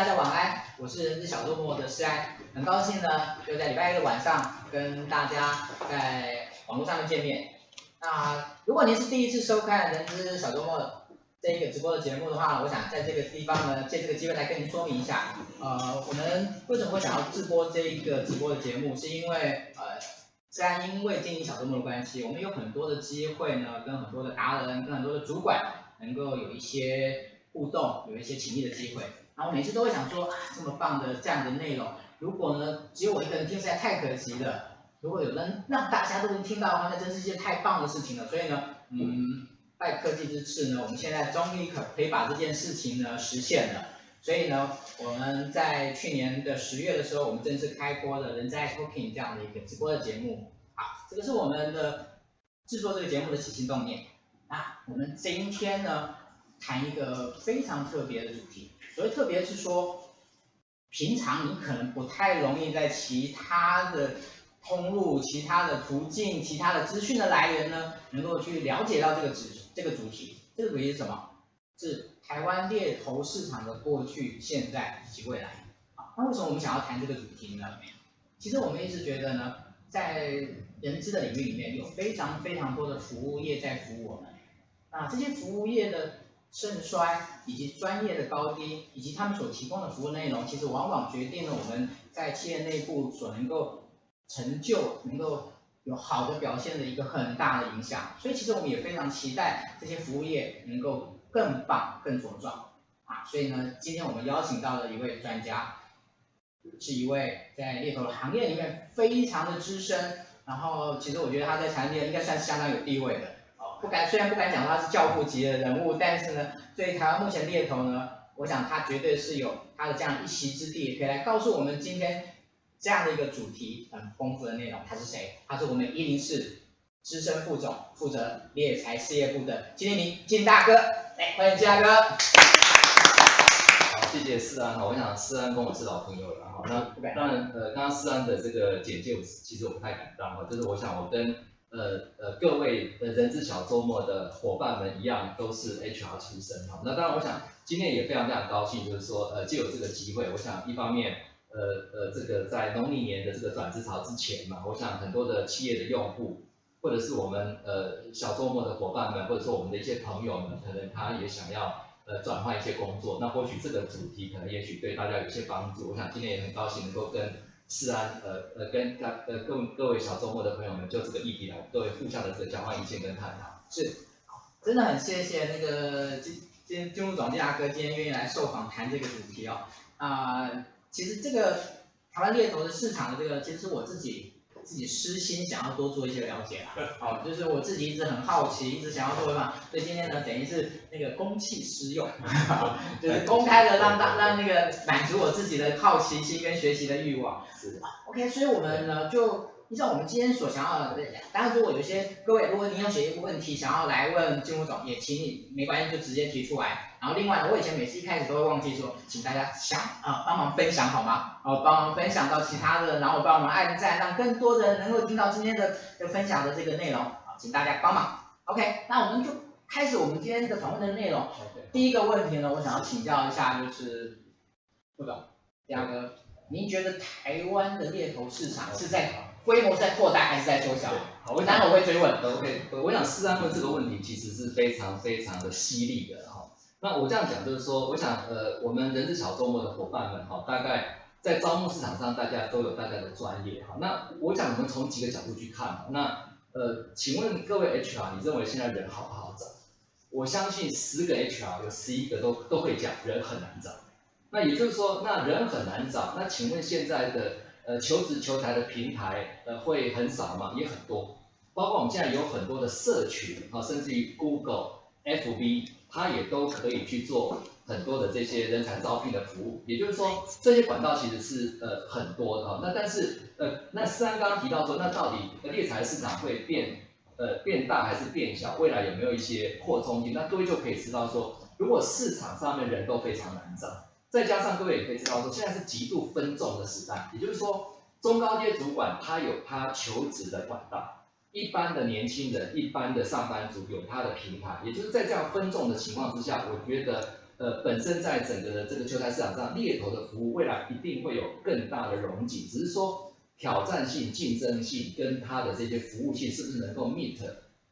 大家晚安，我是人资小周末的施安，很高兴呢，就在礼拜一的晚上跟大家在网络上面见面。那如果您是第一次收看人资小周末这一个直播的节目的话，我想在这个地方呢，借这个机会来跟您说明一下，呃，我们为什么会想要直播这一个直播的节目，是因为呃，施安因为经营小周末的关系，我们有很多的机会呢，跟很多的达人，跟很多的主管，能够有一些。互动有一些亲密的机会，然后每次都会想说啊，这么棒的这样的内容，如果呢只有我一个人听，实在太可惜了。如果有人让大家都能听到的话，那真是一件太棒的事情了。所以呢，嗯，拜科技之赐呢，我们现在终于可可以把这件事情呢实现了。所以呢，我们在去年的十月的时候，我们正式开播了《人资爱 Talking》这样的一个直播的节目。好，这个是我们的制作这个节目的起心动念。那我们今天呢，谈一个非常特别的主题，所以特别是说，平常你可能不太容易在其他的通路、其他的途径、其他的资讯的来源呢，能够去了解到这个主这个主题。这个主题是什么？是台湾猎头市场的过去、现在以及未来。啊，那为什么我们想要谈这个主题呢？其实我们一直觉得呢，在人资的领域里面，有非常非常多的服务业在服务我们。啊，这些服务业的盛衰以及专业的高低，以及他们所提供的服务内容，其实往往决定了我们在企业内部所能够成就、能够有好的表现的一个很大的影响。所以，其实我们也非常期待这些服务业能够更棒、更茁壮啊！所以呢，今天我们邀请到了一位专家，是一位在猎头行业里面非常的资深，然后其实我觉得他在产业应该算相当有地位的。不敢，虽然不敢讲他是教父级的人物，但是呢，对台湾目前猎头呢，我想他绝对是有他的这样一席之地，可以来告诉我们今天这样的一个主题很丰富的内容。他是谁？他是我们一零四资深副总，负责猎才事业部的金立明金大哥，来欢迎金大哥。好，谢谢思安。哈，我想思安跟我是老朋友了哈。那当然，呃，刚刚思安的这个简介，我其实我不太敢当哈，就是我想我跟。呃呃，各位呃人资小周末的伙伴们一样，都是 HR 出身哈。那当然，我想今天也非常非常高兴，就是说呃，借有这个机会，我想一方面呃呃，这个在农历年的这个转职潮之前嘛，我想很多的企业的用户，或者是我们呃小周末的伙伴们，或者说我们的一些朋友们，可能他也想要呃转换一些工作，那或许这个主题可能也许对大家有些帮助。我想今天也很高兴能够跟。是啊，呃呃，跟大呃各各位小周末的朋友们，就这个议题来，各位互相的这个交换意见跟探讨。是，真的很谢谢那个金金金融总监阿哥今天愿意来受访谈这个主题哦。啊、其实这个台湾猎头的市场的这个，其实我自己。自己私心想要多做一些了解啊，好，就是我自己一直很好奇，一直想要做嘛，所以今天呢，等于是那个公器私用，就是公开的让大让那个满足我自己的好奇心跟学习的欲望。是，OK，所以我们呢就。依照我们今天所想要的，当然如果有些各位，如果你有写一个问题想要来问金务总，也请你没关系就直接提出来。然后另外呢，我以前每次一开始都会忘记说，请大家想啊帮忙分享好吗？哦，帮忙分享到其他的，然后帮我们按赞，让更多的人能够听到今天的的分享的这个内容。好，请大家帮忙。OK，那我们就开始我们今天这个讨论的内容。第一个问题呢，我想要请教一下，就是副总，第二个，您觉得台湾的猎头市场是在？规模在扩大还是在缩小？好，我待会我会追问。OK，我想施安问这个问题其实是非常非常的犀利的哈。那我这样讲就是说，我想呃，我们人之小周末的伙伴们哈，大概在招募市场上，大家都有大家的专业哈。那我想我们从几个角度去看。那呃，请问各位 HR，你认为现在人好不好找？我相信十个 HR 有十一个都都会讲人很难找。那也就是说，那人很难找。那请问现在的？呃，求职求才的平台，呃，会很少嘛？也很多，包括我们现在有很多的社群啊，甚至于 Google、FB，它也都可以去做很多的这些人才招聘的服务。也就是说，这些管道其实是呃很多的哈。那但是呃，那施安刚刚提到说，那到底猎才市场会变呃变大还是变小？未来有没有一些扩充性？那各位就可以知道说，如果市场上面人都非常难找。再加上各位也可以知道说，现在是极度分众的时代，也就是说，中高阶主管他有他求职的管道，一般的年轻人、一般的上班族有他的平台，也就是在这样分众的情况之下，我觉得，呃，本身在整个的这个求财市场上，猎头的服务未来一定会有更大的容积，只是说挑战性、竞争性跟它的这些服务性是不是能够 meet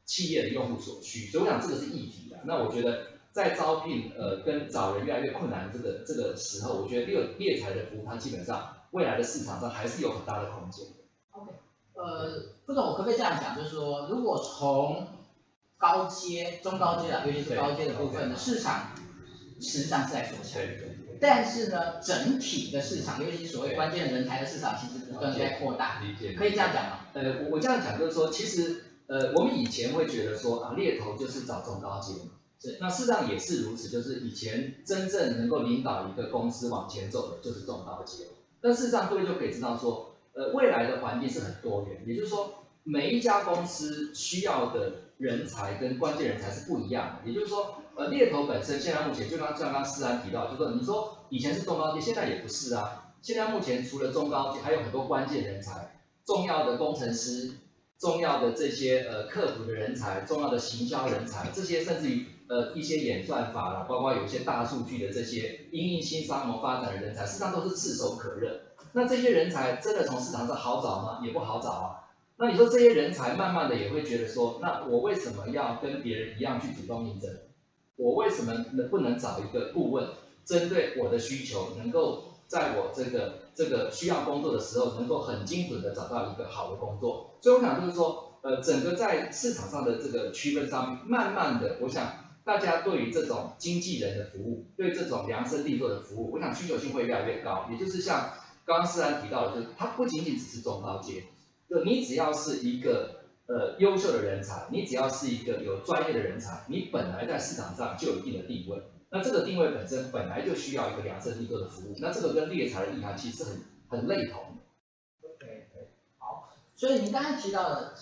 企业的用户所需，所以我想这个是议题的。那我觉得在招聘呃跟找人越来越困难这个这个时候，我觉得猎猎才的服务它基本上未来的市场上还是有很大的空间。OK，呃，副总，我可不可以这样讲，就是说如果从高阶、中高阶啊，尤其是高阶的部分的市场。实际上是在缩小，但是呢，整体的市场，尤其是所谓关键人才的市场，其实不断在扩大。理解，可以这样讲吗？呃，我我这样讲就是说，其实呃，我们以前会觉得说啊，猎头就是找中高阶嘛，是，那事实上也是如此，就是以前真正能够领导一个公司往前走的，就是中高阶。但事实上，各位就可以知道说，呃，未来的环境是很多元，也就是说，每一家公司需要的人才跟关键人才是不一样的，也就是说。呃，猎头本身现在目前就刚像刚思安提到，就是说你说以前是中高阶，现在也不是啊。现在目前除了中高阶，还有很多关键人才，重要的工程师，重要的这些呃客服的人才，重要的行销人才，这些甚至于呃一些演算法啦，包括有一些大数据的这些因应新商模发展的人才，事实上都是炙手可热。那这些人才真的从市场上好找吗？也不好找啊。那你说这些人才慢慢的也会觉得说，那我为什么要跟别人一样去主动应征？我为什么能不能找一个顾问，针对我的需求，能够在我这个这个需要工作的时候，能够很精准的找到一个好的工作？所以我想就是说，呃，整个在市场上的这个区分上面，慢慢的，我想大家对于这种经纪人的服务，对这种量身定做的服务，我想需求性会越来越高。也就是像刚刚思安提到的，就是它不仅仅只是中高阶，就你只要是一个。呃，优秀的人才，你只要是一个有专业的人才，你本来在市场上就有一定的地位。那这个定位本身本来就需要一个量身定做的服务。那这个跟猎才的意涵其实是很很类同的。OK，好。所以您刚才提到的，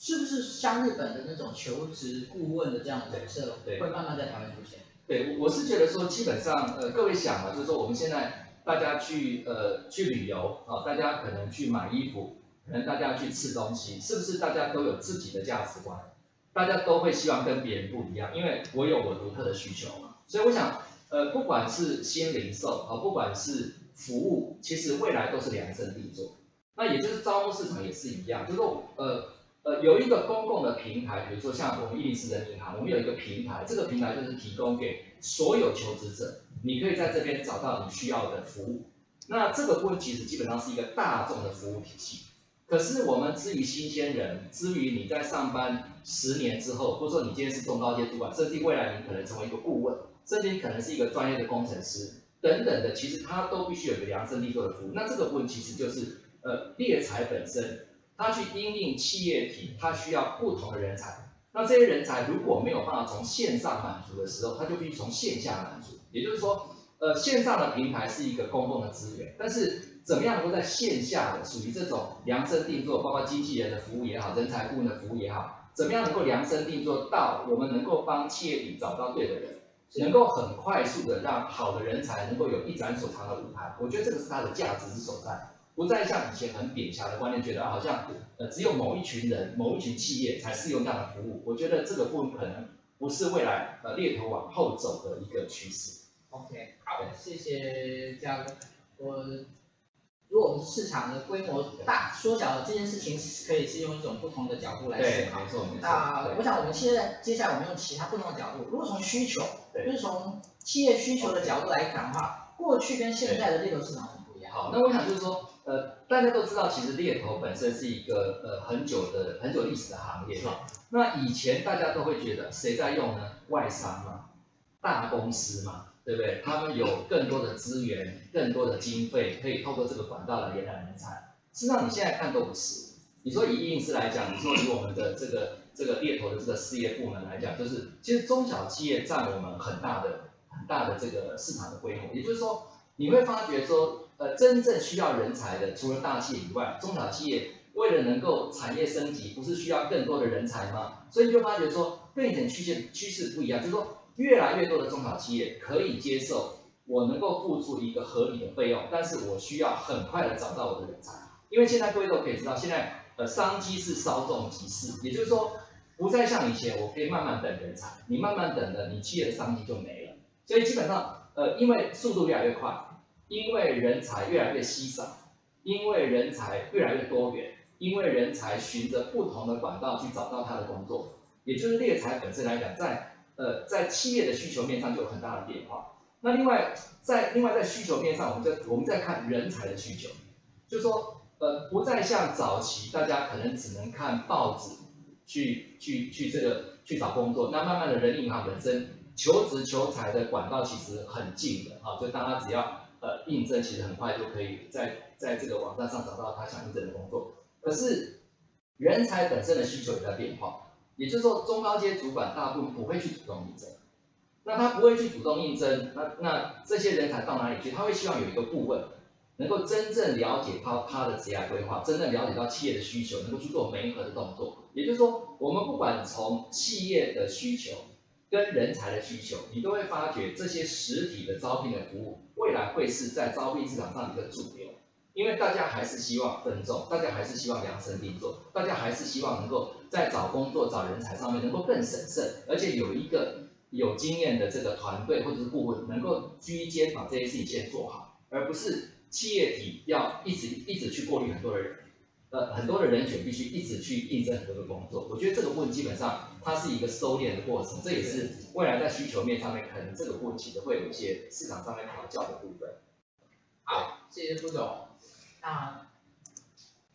是不是像日本的那种求职顾问的这样的角色，会慢慢在台湾出现？对，我是觉得说，基本上，呃，各位想啊，就是说我们现在大家去呃去旅游啊，大家可能去买衣服。可能大家去吃东西，是不是大家都有自己的价值观？大家都会希望跟别人不一样，因为我有我独特的需求嘛。所以我想，呃，不管是新零售啊，不管是服务，其实未来都是量身定做。那也就是招募市场也是一样，就是说，呃呃，有一个公共的平台，比如说像我们伊利斯人银行，我们有一个平台，这个平台就是提供给所有求职者，你可以在这边找到你需要的服务。那这个部分其实基本上是一个大众的服务体系。可是我们至于新鲜人，至于你在上班十年之后，或者说你今天是中高阶主管，甚至未来你可能成为一个顾问，甚至你可能是一个专业的工程师等等的，其实它都必须有个量身定做的服务。那这个部分其实就是呃猎才本身，他去因应企业体，他需要不同的人才。那这些人才如果没有办法从线上满足的时候，他就必须从线下满足。也就是说，呃线上的平台是一个公共的资源，但是怎么样能够在线下的属于这种量身定做，包括经纪人的服务也好，人才顾问的服务也好，怎么样能够量身定做到我们能够帮企业里找到对的人，能够很快速的让好的人才能够有一展所长的舞台？我觉得这个是它的价值之所在，不再像以前很扁狭的观念，觉得好像呃只有某一群人、某一群企业才适用这样的服务。我觉得这个部分可能不是未来呃猎头往后走的一个趋势。OK，好，谢谢嘉哥，我。如果我们市场的规模大缩小了，这件事情可以是用一种不同的角度来思考。没错没错。那我想我们现在接下来我们用其他不同的角度，如果从需求，就是从企业需求的角度来讲的话，过去跟现在的猎头市场很不一样。好，那我想就是说，呃，大家都知道，其实猎头本身是一个呃很久的很久历史的行业。哈。那以前大家都会觉得谁在用呢？外商嘛，大公司嘛。对不对？他们有更多的资源，更多的经费，可以透过这个管道来延揽人才。事实上，你现在看都不是。你说以应试来讲，你说以我们的这个 这个猎头的这个事业部门来讲，就是其实中小企业占我们很大的很大的这个市场的规模。也就是说，你会发觉说，呃，真正需要人才的，除了大企业以外，中小企业为了能够产业升级，不是需要更多的人才吗？所以你就发觉说，跟以前趋势趋势不一样，就是说。越来越多的中小企业可以接受我能够付出一个合理的费用，但是我需要很快的找到我的人才，因为现在各位都可以知道，现在呃商机是稍纵即逝，也就是说不再像以前我可以慢慢等人才，你慢慢等了，你企业的商机就没了。所以基本上，呃，因为速度越来越快，因为人才越来越稀少，因为人才越来越多元，因为人才循着不同的管道去找到他的工作，也就是猎才本身来讲，在呃在企业的需求面上就有很大的变化。那另外在另外在需求面上，我们在我们在看人才的需求，就说呃不再像早期大家可能只能看报纸去去去这个去找工作，那慢慢的人力银行本身求职求才的管道其实很近的啊，就大家只要呃应征，其实很快就可以在在这个网站上找到他想应征的工作。可是人才本身的需求也在变化，也就是说中高阶主管大部分不会去主动应征。那他不会去主动应征，那那这些人才到哪里去？他会希望有一个顾问，能够真正了解他他的职业规划，真正了解到企业的需求，能够去做媒合的动作。也就是说，我们不管从企业的需求跟人才的需求，你都会发觉这些实体的招聘的服务，未来会是在招聘市场上一个主流。因为大家还是希望分众，大家还是希望量身定做，大家还是希望能够在找工作、找人才上面能够更审慎，而且有一个。有经验的这个团队或者是顾问，能够居间把这些事情先做好，而不是企业体要一直一直去过滤很多的人，呃，很多的人选必须一直去应征很多的工作。我觉得这个问基本上它是一个收敛的过程，这也是未来在需求面上面可能这个部分其实会有一些市场上面调教的部分。好，谢谢副总。那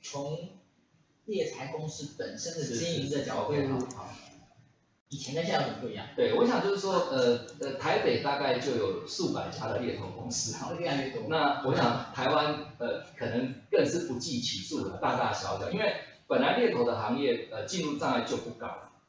从猎才公司本身的经营的角度，好。以前跟现在有什么不一样？对，我想就是说，呃呃，台北大概就有数百家的猎头公司哈，越来越多。那我想台湾呃可能更是不计其数的，大大小小。因为本来猎头的行业呃进入障碍就不高，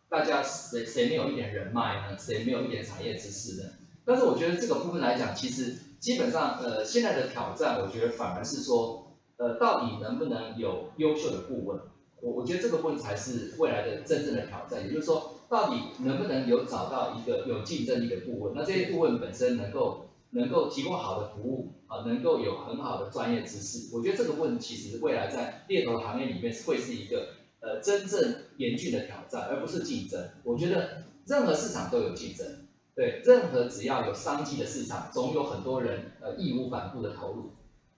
大家谁谁没有一点人脉呢？谁没有一点产业知识呢？但是我觉得这个部分来讲，其实基本上呃现在的挑战，我觉得反而是说，呃到底能不能有优秀的顾问？我我觉得这个部分才是未来的真正的挑战，也就是说。到底能不能有找到一个有竞争力的顾问？那这些顾问本身能够能够提供好的服务啊，能够有很好的专业知识。我觉得这个问题其实未来在猎头行业里面会是一个呃真正严峻的挑战，而不是竞争。我觉得任何市场都有竞争，对，任何只要有商机的市场，总有很多人呃义无反顾的投入。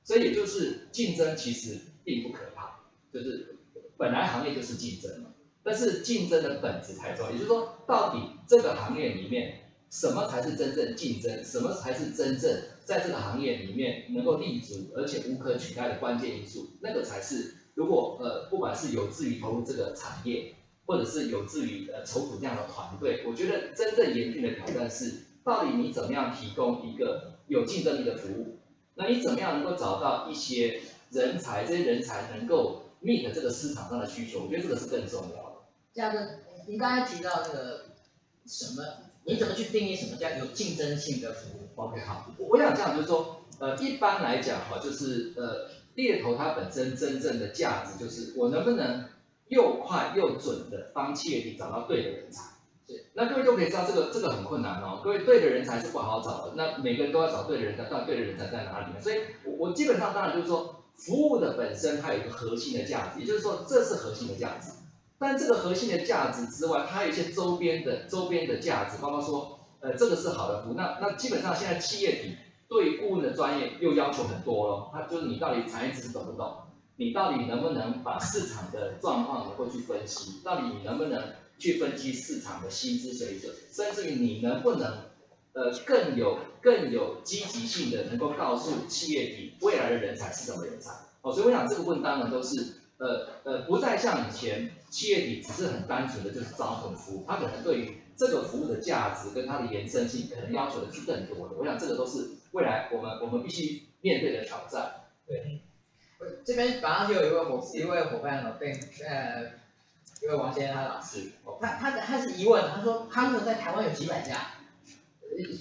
所以就是竞争其实并不可怕，就是本来行业就是竞争嘛。但是竞争的本质才重要，也就是说，到底这个行业里面什么才是真正竞争，什么才是真正在这个行业里面能够立足而且无可取代的关键因素，那个才是如果呃不管是有志于投入这个产业，或者是有志于呃筹组这样的团队，我觉得真正严峻的挑战是，到底你怎么样提供一个有竞争力的服务，那你怎么样能够找到一些人才，这些人才能够 meet 这个市场上的需求，我觉得这个是更重要的。嘉哥，您刚才提到那个什么，你怎么去定义什么叫有竞争性的服务？OK，好，我想这样就是说，呃，一般来讲哈，就是呃，猎头它本身真正的价值就是我能不能又快又准的帮企业找到对的人才。对，那各位都可以知道这个这个很困难哦，各位对的人才是不好找的，那每个人都要找对的人才，到底对的人才在哪里呢？所以我我基本上当然就是说，服务的本身它有一个核心的价值，也就是说这是核心的价值。但这个核心的价值之外，它有一些周边的周边的价值，包括说，呃，这个是好的服务。那那基本上现在企业体对顾问的专业又要求很多了，它就是你到底产业知识懂不懂？你到底能不能把市场的状况能够去分析？到底你能不能去分析市场的薪资水准？甚至于你能不能，呃，更有更有积极性的能够告诉企业体未来的人才是什么人才？哦，所以我想这个问当然都是。呃呃，不再像以前企业体只是很单纯的就是招聘服务，他可能对于这个服务的价值跟它的延伸性，可能要求的是更多的。我想这个都是未来我们我们必须面对的挑战。对，我这边马上就有一位伙一位伙伴了，被呃一位王先生他老师，他他他是疑问，他说他们在台湾有几百家。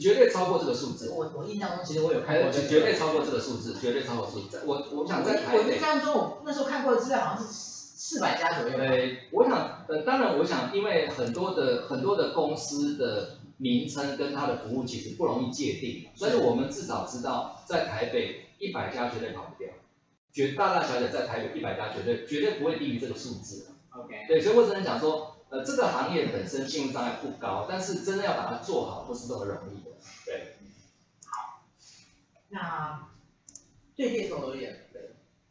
绝对超过这个数字。我我印象中，其实我有看过。绝绝对超过这个数字，绝对超过数字。我我想在台。我印象中，我那时候看过的资料好像是四百家左右。对，我想呃，当然我想，因为很多的很多的公司的名称跟它的服务其实不容易界定，所以我们至少知道在台北一百家绝对跑不掉，绝大大小小在台北一百家绝对绝对不会低于这个数字。OK。对，所以我只能讲说。呃，这个行业本身信用障碍不高，但是真的要把它做好，不是这么容易的。对。好那对猎头而言，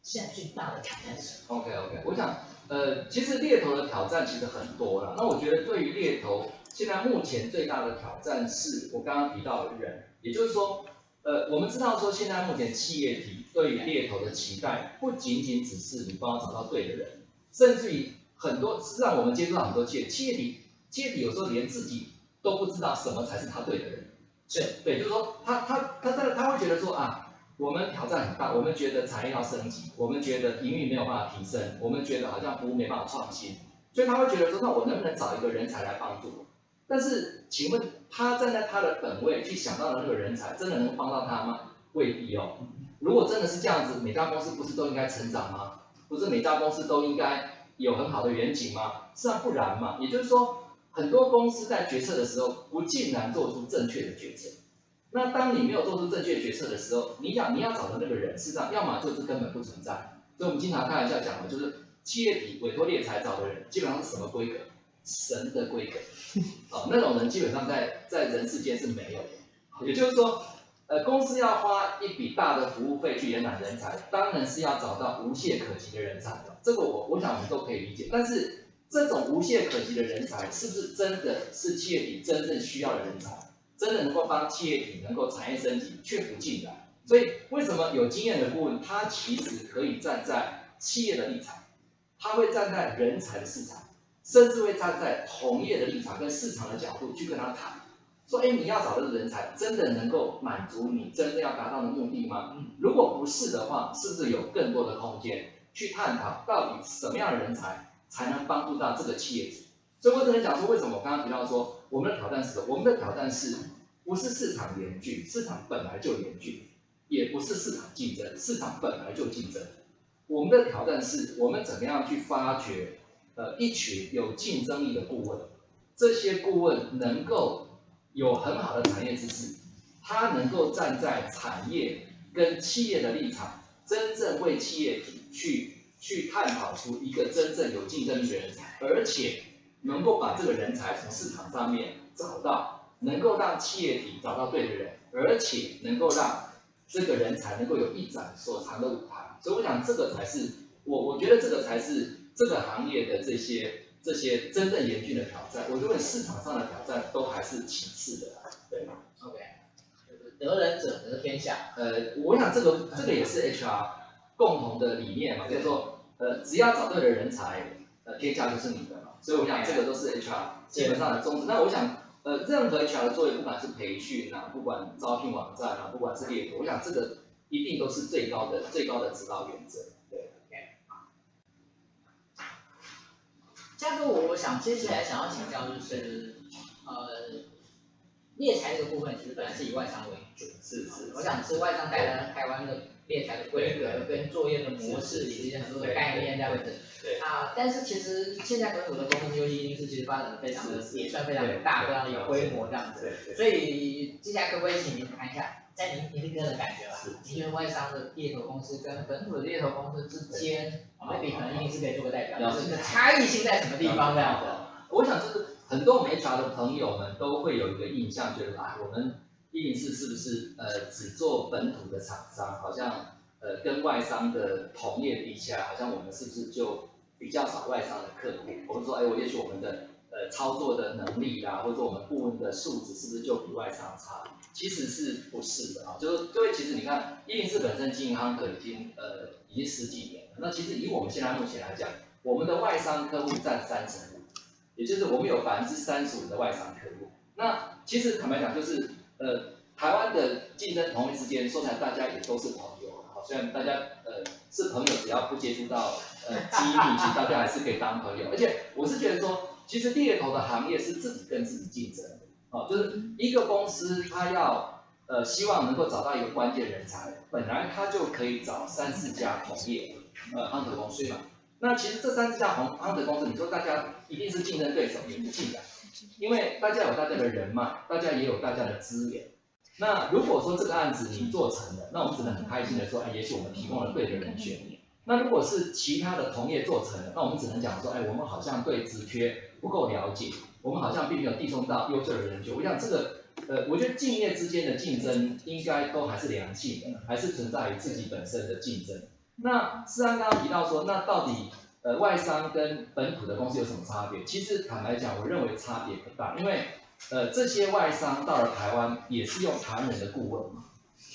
现在最大的挑战是？OK OK，我想，呃，其实猎头的挑战其实很多了。那我觉得对于猎头，现在目前最大的挑战是我刚刚提到的人，也就是说，呃，我们知道说现在目前企业体对于猎头的期待，不仅仅只是你帮我找到对的人，甚至于很多，实际上我们接触到很多企业，企业体，企业体有时候连自己都不知道什么才是他对的人，是对，就是说他他他他他会觉得说啊。我们挑战很大，我们觉得产业要升级，我们觉得营运没有办法提升，我们觉得好像服务没办法创新，所以他会觉得说，那我能不能找一个人才来帮助我？但是，请问他站在他的本位去想到的那个人才，真的能帮到他吗？未必哦。如果真的是这样子，每家公司不是都应该成长吗？不是每家公司都应该有很好的远景吗？是啊，不然嘛。也就是说，很多公司在决策的时候，不尽然做出正确的决策。那当你没有做出正确决策的时候，你要你要找的那个人，事实上要么就是根本不存在。所以我们经常开玩笑讲的，就是企业体委托猎才找的人，基本上是什么规格？神的规格。哦，那种人基本上在在人世间是没有的。也就是说，呃，公司要花一笔大的服务费去延揽人才，当然是要找到无懈可击的人才。这个我我想我们都可以理解。但是这种无懈可击的人才，是不是真的是企业体真正需要的人才？真的能够帮企业体能够产业升级，却不尽然。所以为什么有经验的顾问，他其实可以站在企业的立场，他会站在人才的市场，甚至会站在同业的立场跟市场的角度去跟他谈，说，哎，你要找的人才真的能够满足你真正要达到的目的吗？如果不是的话，是不是有更多的空间去探讨到底什么样的人才才能帮助到这个企业主？所以我只能讲说，为什么我刚刚提到说。我们的挑战是什么？我们的挑战是不是市场严峻？市场本来就严峻，也不是市场竞争，市场本来就竞争。我们的挑战是我们怎么样去发掘呃一群有竞争力的顾问，这些顾问能够有很好的产业知识，他能够站在产业跟企业的立场，真正为企业去去探讨出一个真正有竞争力的人才，而且。能够把这个人才从市场上面找到，能够让企业体找到对的人，而且能够让这个人才能够有一展所长的舞台，所以我想这个才是我我觉得这个才是这个行业的这些这些真正严峻的挑战。我认为市场上的挑战都还是其次的，对吗？OK，得人者得天下。呃，我想这个这个也是 HR 共同的理念嘛，就是说呃只要找对了人才，呃天下就是你的嘛。所以我想这个都是 HR 基本上的宗旨。那我想，呃，任何 HR 的作业，不管是培训啊，不管招聘网站啊，不管是猎头，我想这个一定都是最高的最高的指导原则。对，OK。嘉哥，我我想接下来想要请教就是，呃，猎才这个部分其实本来是以外商为主，是是，我想是外商带来台湾的猎才的规格跟作业的模式以及很多的概念这样子。对啊，但是其实现在本土的公司，尤其是其实发展的非常的，也算非常的大，非常的有规模这样子。所以接下来可不可以请您谈一下，在您您个人的感觉吧，因为外商的猎头公司跟本土的猎头公司之间，，maybe 可能一定是可以做个代表，就是差异性在什么地方这样。子？我想就是很多我们 HR 的朋友们都会有一个印象，觉得啊，我们一零四是不是呃只做本土的厂商，好像呃跟外商的同业比起来，好像我们是不是就比较少外商的客户，我们说，哎，我也许我们的操作的能力啦，或者说我们顾问的素质是不是就比外商差？其实是不是的啊？就是各位，其实你看，一零四本身经营夯可已经呃已经十几年了。那其实以我们现在目前来讲，我们的外商客户占三成五，也就是我们有百分之三十五的外商客户。那其实坦白讲，就是呃台湾的竞争同一之间，说起来大家也都是朋友，好，虽然大家呃是朋友，只要不接触到。呃，机密其实大家还是可以当朋友，而且我是觉得说，其实猎头的行业是自己跟自己竞争，哦，就是一个公司它要呃希望能够找到一个关键人才，本来它就可以找三四家同业呃 hunter 公司嘛，那其实这三四家红 hunter 公司，你说大家一定是竞争对手也不尽然，因为大家有大家的人脉，大家也有大家的资源，那如果说这个案子你做成了，那我们只能很开心的说，哎，也许我们提供了对的人选。那如果是其他的同业做成了，那我们只能讲说，哎，我们好像对职缺不够了解，我们好像并没有递送到优秀的人选。我想这个呃，我觉得竞业之间的竞争应该都还是良性的，还是存在于自己本身的竞争。那思安刚刚提到说，那到底呃外商跟本土的公司有什么差别？其实坦白讲，我认为差别不大，因为呃这些外商到了台湾也是用台湾人的顾问嘛，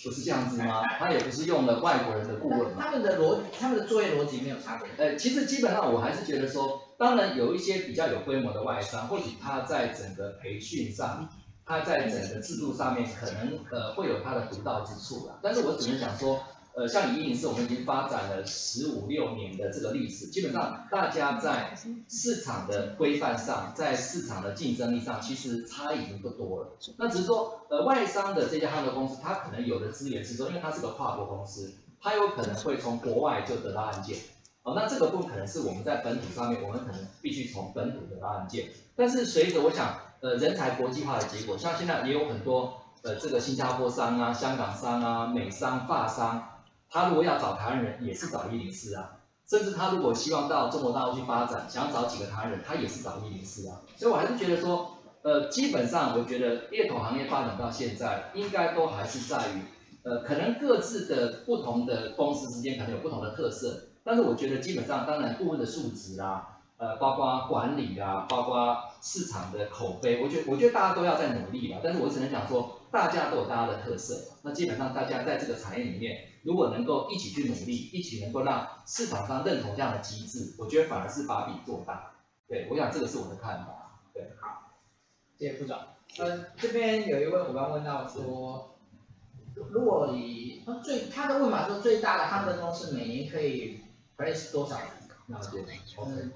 不是这样子吗？他也不是用了外国人的顾问嘛。他们的逻，他们的作业逻辑没有差别。呃，其实基本上我还是觉得说，当然有一些比较有规模的外商，或许他在整个培训上。他在整个制度上面可能呃会有他的独到之处啦，但是我只能讲说，呃像李一零四我们已经发展了十五六年的这个历史，基本上大家在市场的规范上，在市场的竞争力上，其实差已经不多了。那只是说，呃外商的这家航空公司，它可能有的资源是说，因为它是个跨国公司，它有可能会从国外就得到案件，哦，那这个部分可能是我们在本土上面，我们可能必须从本土得到案件，但是随着我想。呃，人才国际化的结果，像现在也有很多呃，这个新加坡商啊、香港商啊、美商、法商，他如果要找台湾人，也是找一零四啊。甚至他如果希望到中国大陆去发展，想找几个台湾人，他也是找一零四啊。所以我还是觉得说，呃，基本上我觉得猎头行业发展到现在，应该都还是在于，呃，可能各自的不同的公司之间可能有不同的特色，但是我觉得基本上，当然顾问的素质啊。呃，包括管理啊，包括市场的口碑，我觉得我觉得大家都要在努力吧。但是我只能讲说，大家都有大家的特色。那基本上大家在这个产业里面，如果能够一起去努力，一起能够让市场上认同这样的机制，我觉得反而是把饼做大。对，我想这个是我的看法。对，好，谢谢副总。呃，这边有一位伙伴问到说，如果你最他的问法说最大的他们的公司每年可以 place 多少？那就嗯。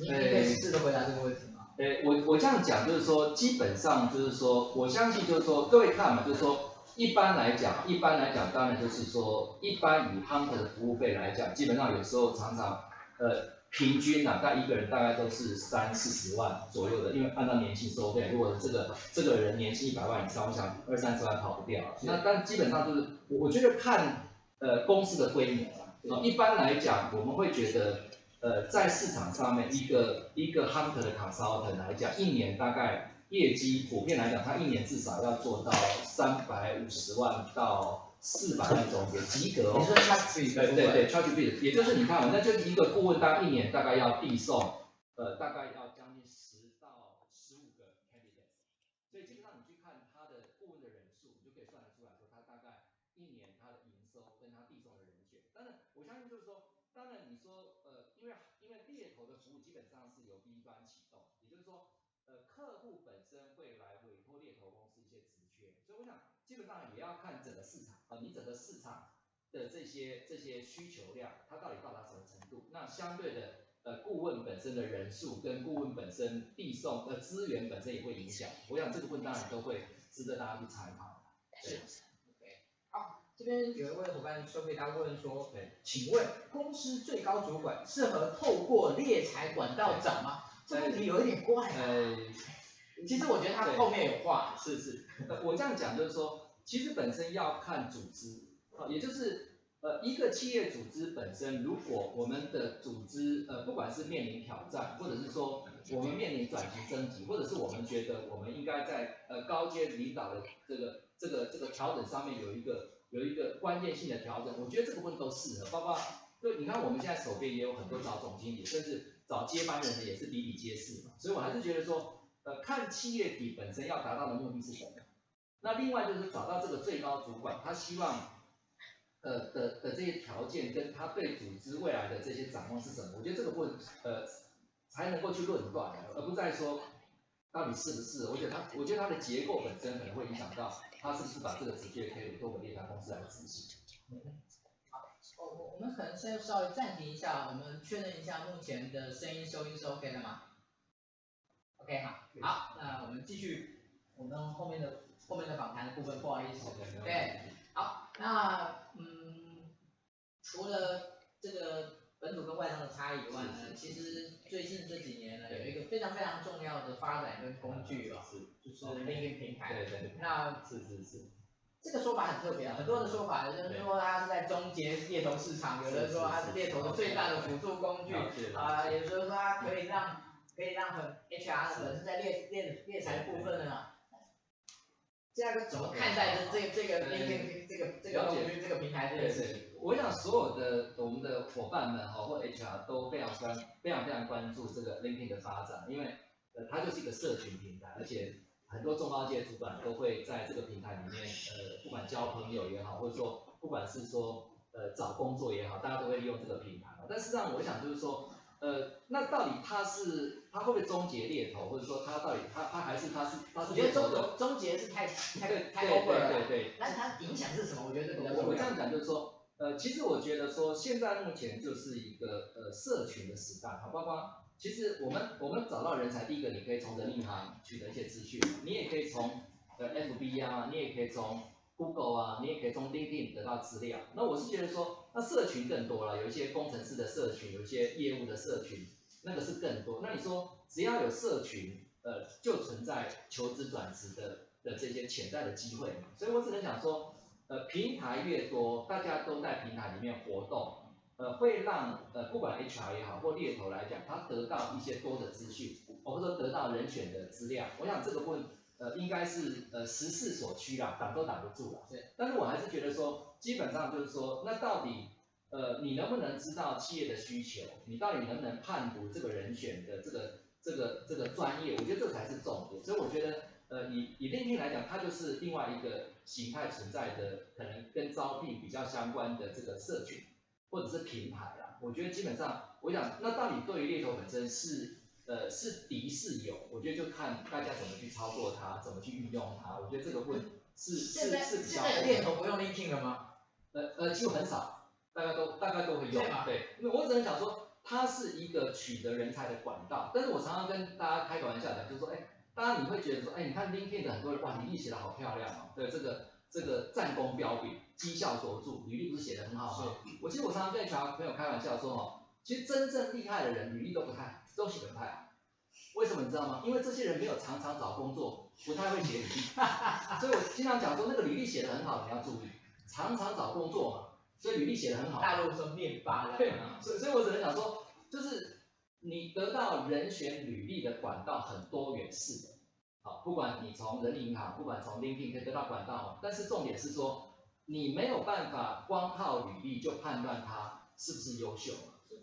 你可以试着回答这个问题吗？诶，我我这样讲就是说，基本上就是说，我相信就是说，各位看嘛，就是说，一般来讲，一般来讲，当然就是说，一般以 hunter 的服务费来讲，基本上有时候常常，呃，平均啊，大概一个人大概都是三四十万左右的，因为按照年薪收费，如果这个这个人年薪一百万以上，我想二三十万跑不掉。那但基本上就是，我我觉得看呃公司的规模啊，一般来讲，我们会觉得。呃，在市场上面，一个一个 hunter 的 consultant 来讲，一年大概业绩普遍来讲，他一年至少要做到三百五十万到四百万总结及格哦。你说 charge fee 对对对，charge fee，也就是你看嘛，那就一个顾问他一年大概要递送，呃，大概要将近十到十五个 candidate，所以基本上你去看他的顾问的人数，你就可以算得出来说，他大概一年他的营收跟他递送的人选。当然，我相信就是说，当然你说呃。因为因为猎头的服务基本上是由 B 端启动，也就是说，呃，客户本身会来委托猎头公司一些职缺，所以我想基本上也要看整个你整个市场的这些这些需求量，它到底到达什么程度？那相对的，呃，顾问本身的人数跟顾问本身递送的资源本身也会影响，我想这个部分当然都会值得大家去参考。对。这边有一位伙伴收费，他问说，请问公司最高主管适合透过猎财管道涨吗？这问题有一点怪啊。呃，其实我觉得他后面有话。是是，我这样讲就是说，其实本身要看组织，也就是呃一个企业组织本身，如果我们的组织呃不管是面临挑战，或者是说我们面临转型升级，或者是我们觉得我们应该在呃高阶领导的这个这个这个调整上面有一个。有一个关键性的调整，我觉得这个部分都适合，包括对，你看我们现在手边也有很多找总经理，甚至找接班人的也是比比皆是嘛，所以我还是觉得说，呃，看企业体本身要达到的目的是什么，那另外就是找到这个最高主管，他希望，呃的的这些条件跟他对组织未来的这些展望是什么，我觉得这个过程呃才能够去论断，而不在说到底是不是，我觉得他，我觉得他的结构本身可能会影响到。他是不是把这个直接可以委托给猎头公司来执行？好，我我我们可能先稍微暂停一下，我们确认一下目前的声音收音是 OK 的吗？OK 好，好，那我们继续我们后面的后面的访谈的部分，不好意思。对，好，那嗯，除了这个本土跟外商的差异以外呢，其实最近这几年呢，有一个非常非常重要的发展跟工具啊。就是 LinkedIn 平台，对对对，那是是是，这个说法很特别啊，很多的说法，有人说它是在终结猎头市场，有人说它是猎头的最大的辅助工具，啊，有人说它可以让可以让很 HR 的本身在猎猎猎才部分呢，这个怎么看待这这个这个这个这个东西这个平台这件事情？我想所有的我们的伙伴们哈或 HR 都非常关非常非常关注这个 LinkedIn 的发展，因为呃它就是一个社群平台，而且很多中高阶主管都会在这个平台里面呃不管交朋友也好，或者说不管是说呃找工作也好，大家都会利用这个平台。但实际上我想就是说。呃，那到底他是他会不会终结猎头，或者说他到底他他还是他是他是？我觉得终终结是太太对太 over 了。对对对。但是它影响是什么？我觉得这个我我这样讲就是说，呃，其实我觉得说现在目前就是一个呃社群的时代，好，包括其实我们我们找到人才，第一个你可以从人力银行取得一些资讯，你也可以从呃 FB 啊，你也可以从。Google 啊，你也可以从 LinkedIn 得到资料。那我是觉得说，那社群更多了，有一些工程师的社群，有一些业务的社群，那个是更多。那你说，只要有社群，呃，就存在求职转职的的这些潜在的机会。所以我只能讲说，呃，平台越多，大家都在平台里面活动，呃，会让呃不管 HR 也好或猎头来讲，他得到一些多的资讯，或者说得到人选的资料。我想这个问。呃，应该是呃时势所趋啦，挡都挡不住啦。对。但是我还是觉得说，基本上就是说，那到底呃你能不能知道企业的需求？你到底能不能判读这个人选的这个这个这个专业？我觉得这才是重点。所以我觉得呃以以猎聘来讲，它就是另外一个形态存在的，可能跟招聘比较相关的这个社群或者是平台啦。我觉得基本上，我想那到底对于猎头本身是？呃，是敌是友，我觉得就看大家怎么去操作它，怎么去运用它。我觉得这个问是是是比较。现在猎头不用 LinkedIn 了吗？呃呃，几乎很少，大家都大概都会用。对，因为我只能讲说，它是一个取得人才的管道。但是我常常跟大家开个玩笑讲，就是说，哎，当然你会觉得说，哎，你看 LinkedIn 的很多人哇，履历写的好漂亮哦，对，这个这个战功彪炳，绩效卓著，履历不是写的很好吗？我其实我常常跟小朋友开玩笑说，哦。其实真正厉害的人，履历都不太，都写的不太好。为什么你知道吗？因为这些人没有常常找工作，不太会写履历。所以我经常讲说，那个履历写的很好，你要注意，常常找工作嘛，所以履历写的很好。大陆说面发的。对，所以所以我只能讲说，就是你得到人选履历的管道很多元式的，好，不管你从人力银行，不管从 LinkedIn 可以得到管道，但是重点是说，你没有办法光靠履历就判断他是不是优秀。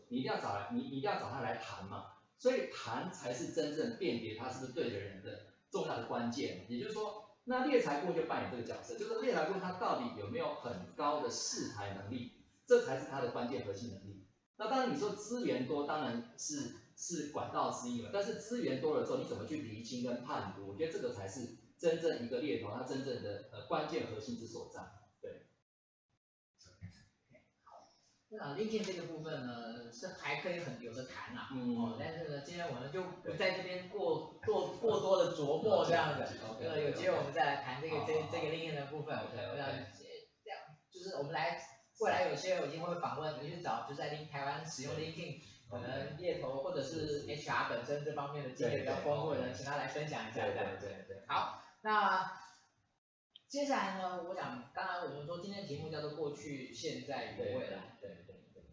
你一定要找来，你一定要找他来谈嘛，所以谈才是真正辨别他是不是对的人的重要的关键。也就是说，那猎才顾问就扮演这个角色，就是猎才顾问他到底有没有很高的试才能力，这才是他的关键核心能力。那当然你说资源多，当然是是管道之一嘛，但是资源多了之后，你怎么去厘清跟判读？我觉得这个才是真正一个猎头他真正的呃关键核心之所在。那 LinkedIn 这个部分呢，是还可以很有的谈呐，嗯、哦，但是呢，今天我们就不在这边过过过多的琢磨这样子，呃，有机会我们再来谈这个这这个 LinkedIn 的部分，我想这样就是我们来未来有些我一定会访问，你去找就在台湾使用 LinkedIn，可能猎头或者是 HR 本身这方面的经验比较丰富的人，请他来分享一下，对对对对，好，那。接下来呢，我想，当然我们说今天的题目叫做过去、现在与未来。对对对。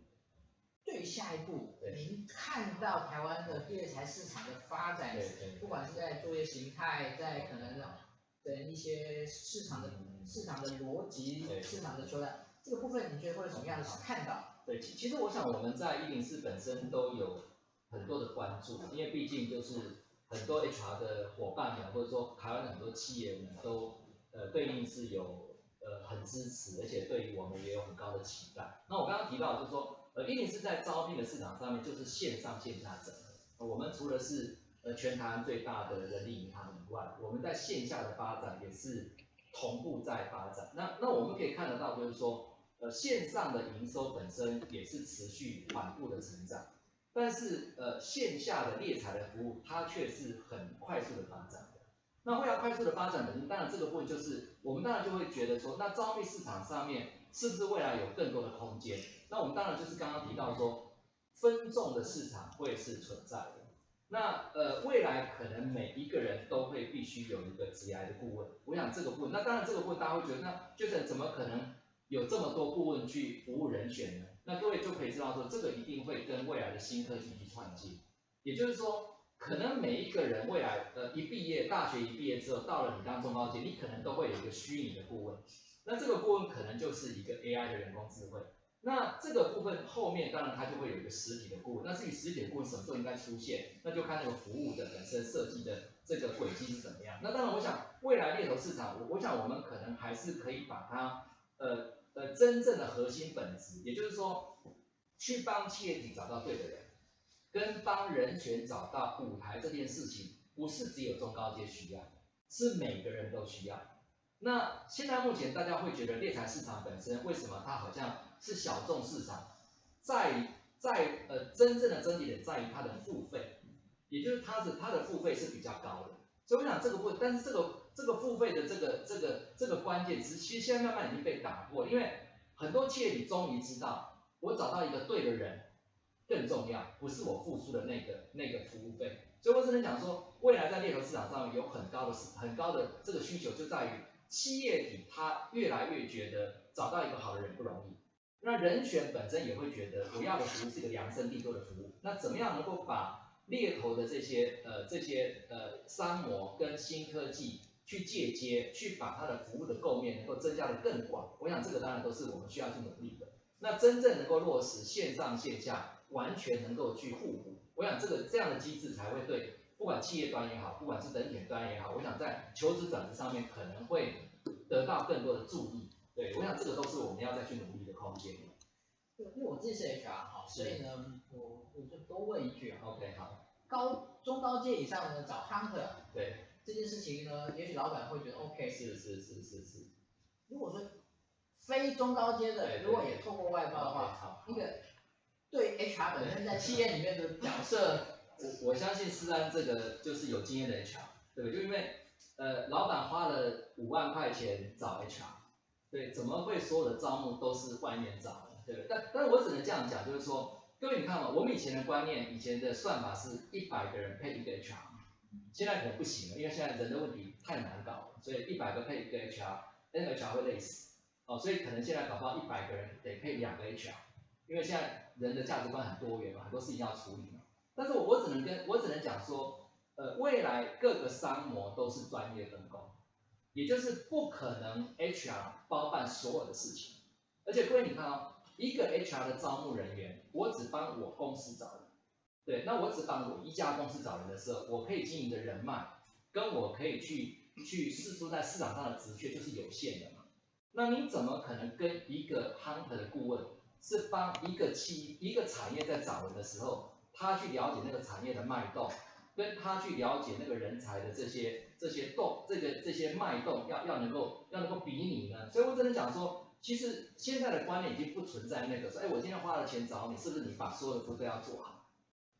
对，下一步，您看到台湾的第二才市场的发展，对对，不管是在作业形态，在可能的一些市场的、嗯、市场的逻辑、对市场的球来，这个部分你觉得会有什么样的看到？对，其其实我想我们在一零四本身都有很多的关注，因为毕竟就是很多 HR 的伙伴们，或者说台湾的很多企业们都。呃，对应是有呃很支持，而且对于我们也有很高的期待。那我刚刚提到就是说，呃，一定是在招聘的市场上面，就是线上线下整合。我们除了是呃全台湾最大的人力银行以外，我们在线下的发展也是同步在发展。那那我们可以看得到，就是说，呃，线上的营收本身也是持续缓步的成长，但是呃线下的猎才的服务，它却是很快速的发展。那会要快速的发展的，当然这个部分就是我们当然就会觉得说，那招聘市场上面是不是未来有更多的空间？那我们当然就是刚刚提到说，分众的市场会是存在的。那呃未来可能每一个人都会必须有一个职业的顾问。我想这个部分，那当然这个部分大家会觉得，那就是怎么可能有这么多顾问去服务人选呢？那各位就可以知道说，这个一定会跟未来的新科技去串接。也就是说。可能每一个人未来呃一毕业，大学一毕业之后，到了你当中高阶，你可能都会有一个虚拟的顾问，那这个顾问可能就是一个 AI 的人工智慧。那这个部分后面当然它就会有一个实体的顾问，那至于实体的顾问什么时候应该出现，那就看那个服务的本身设计的这个轨迹是怎么样。那当然，我想未来猎头市场，我我想我们可能还是可以把它呃呃真正的核心本质，也就是说去帮企业体找到对的人。跟帮人权找到舞台这件事情，不是只有中高阶需要，是每个人都需要。那现在目前大家会觉得猎才市场本身为什么它好像是小众市场？在在呃真正的争议点在于它的付费，也就是它的它的付费是比较高的。所以我想这个问，但是这个这个付费的这个这个这个关键词，其实现在慢慢已经被打破，因为很多企业你终于知道，我找到一个对的人。更重要，不是我付出的那个那个服务费，所以我只能讲说，未来在猎头市场上有很高的很高的这个需求，就在于企业体它越来越觉得找到一个好的人不容易，那人选本身也会觉得我要的服务是一个量身定做的服务，那怎么样能够把猎头的这些呃这些呃商模跟新科技去借接，去把它的服务的构面能够增加的更广，我想这个当然都是我们需要去努力的。那真正能够落实线上线下完全能够去互补，我想这个这样的机制才会对，不管企业端也好，不管是等点端也好，我想在求职转职上面可能会得到更多的注意。对，我想这个都是我们要再去努力的空间。对，因为我自己是 HR 哈，所以呢，我我就多问一句啊。OK，好。高中高阶以上的找 hunter，对，这件事情呢，也许老板会觉得 OK。是是是是是。如果说非中高阶的，如果也透过外包的话，那个对 HR 本身在企业里面的角色，我我相信思安这个就是有经验的 HR，对不对？就因为呃老板花了五万块钱找 HR，对，怎么会所有的招募都是外面找的，对不对？但但是我只能这样讲，就是说，各位你看嘛，我们以前的观念，以前的算法是一百个人配一个 HR，现在可能不行了，因为现在人的问题太难搞了，所以一百个配一个 HR，那 HR 会累死。哦，所以可能现在搞不到一百个人得配两个 HR，因为现在人的价值观很多元嘛，很多事情要处理嘛。但是我我只能跟我只能讲说，呃，未来各个商模都是专业分工，也就是不可能 HR 包办所有的事情。而且各位你看哦，一个 HR 的招募人员，我只帮我公司找人，对，那我只帮我一家公司找人的时候，我可以经营的人脉，跟我可以去去试出在市场上的职缺就是有限的嘛。那你怎么可能跟一个 hunter 的顾问是帮一个企一个产业在找人的时候，他去了解那个产业的脉动，跟他去了解那个人才的这些这些动这个这些脉动要要能够要能够比拟呢？所以我只能讲说，其实现在的观念已经不存在那个说，哎，我今天花了钱找你，是不是你把所有的服务都要做好，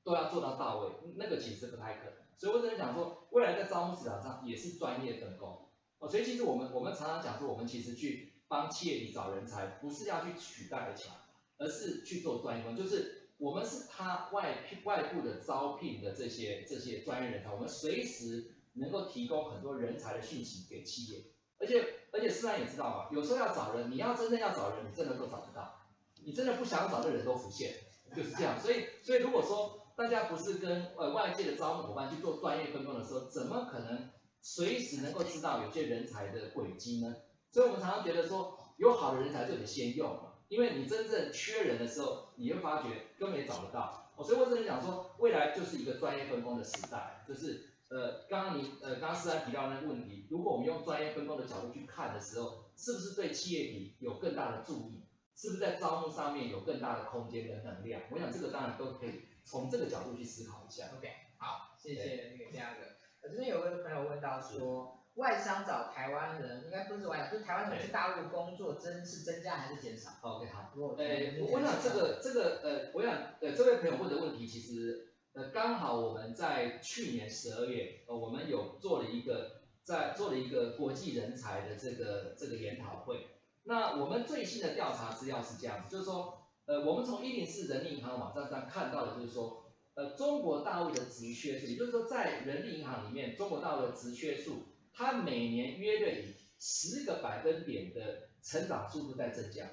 都要做到到位？那个其实不太可能。所以我只能讲说，未来在招募市场上也是专业分工。哦，所以其实我们我们常常讲说，我们其实去帮企业里找人才，不是要去取代 HR，而是去做专业工，就是我们是他外外部的招聘的这些这些专业人才，我们随时能够提供很多人才的讯息给企业，而且而且思安也知道嘛，有时候要找人，你要真正要找人，你真的都找不到，你真的不想找的人都浮现，就是这样。所以所以如果说大家不是跟呃外界的招募伙伴去做专业分工的时候，怎么可能？随时能够知道有些人才的轨迹呢，所以我们常常觉得说，有好的人才就得先用，因为你真正缺人的时候，你会发觉根本也找不到。哦，所以我只能讲说，未来就是一个专业分工的时代，就是呃，刚刚你呃，刚刚思安提到那个问题，如果我们用专业分工的角度去看的时候，是不是对企业体有更大的注意？是不是在招募上面有更大的空间跟能量？我想这个当然都可以从这个角度去思考一下。OK，好，谢谢那个嘉哥。我这边有个朋友问到说，外商找台湾人，应该不是外商，就是台湾人去大陆工作增是增加还是减少？OK 好，呃，我想这个这个呃，我想呃这位朋友问的问题，其实呃刚好我们在去年十二月，呃我们有做了一个在做了一个国际人才的这个这个研讨会。那我们最新的调查资料是这样子，就是说呃我们从一零四人力银行网站上看到的，就是说。呃，中国大陆的职缺数，也就是说，在人力银行里面，中国大陆的职缺数，它每年约略以十个百分点的成长速度在增加。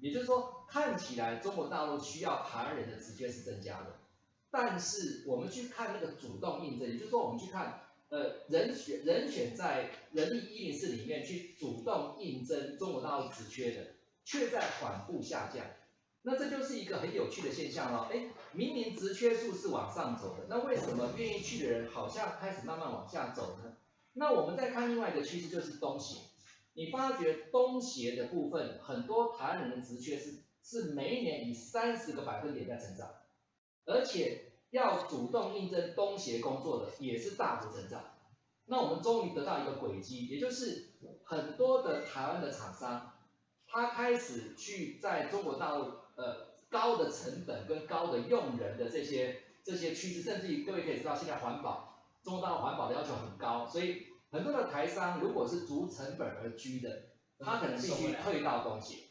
也就是说，看起来中国大陆需要台湾人的职缺是增加的，但是我们去看那个主动应征，也就是说我们去看呃人选人选在人力一零四里面去主动应征中国大陆职缺的，却在缓步下降。那这就是一个很有趣的现象了，哎，明明职缺数是往上走的，那为什么愿意去的人好像开始慢慢往下走呢？那我们再看另外一个趋势，就是东协，你发觉东协的部分，很多台湾人的职缺是是每一年以三十个百分点在成长，而且要主动应征东协工作的也是大幅成长。那我们终于得到一个轨迹，也就是很多的台湾的厂商，他开始去在中国大陆。呃，高的成本跟高的用人的这些这些趋势，甚至于各位可以知道，现在环保，中国大陆环保的要求很高，所以很多的台商如果是逐成本而居的，他可能必须退到东协。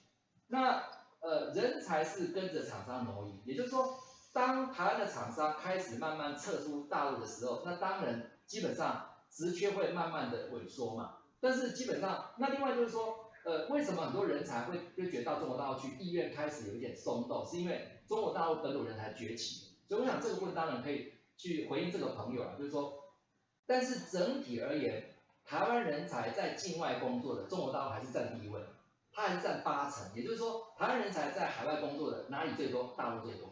那呃，人才是跟着厂商挪移，也就是说，当台湾的厂商开始慢慢撤出大陆的时候，那当然基本上职缺会慢慢的萎缩嘛。但是基本上，那另外就是说。呃，为什么很多人才会就觉得到中国大陆去，意愿开始有一点松动，是因为中国大陆本土人才崛起。所以我想这个部分当然可以去回应这个朋友啊，就是说，但是整体而言，台湾人才在境外工作的，中国大陆还是占第一位，它还是占八成。也就是说，台湾人才在海外工作的哪里最多？大陆最多。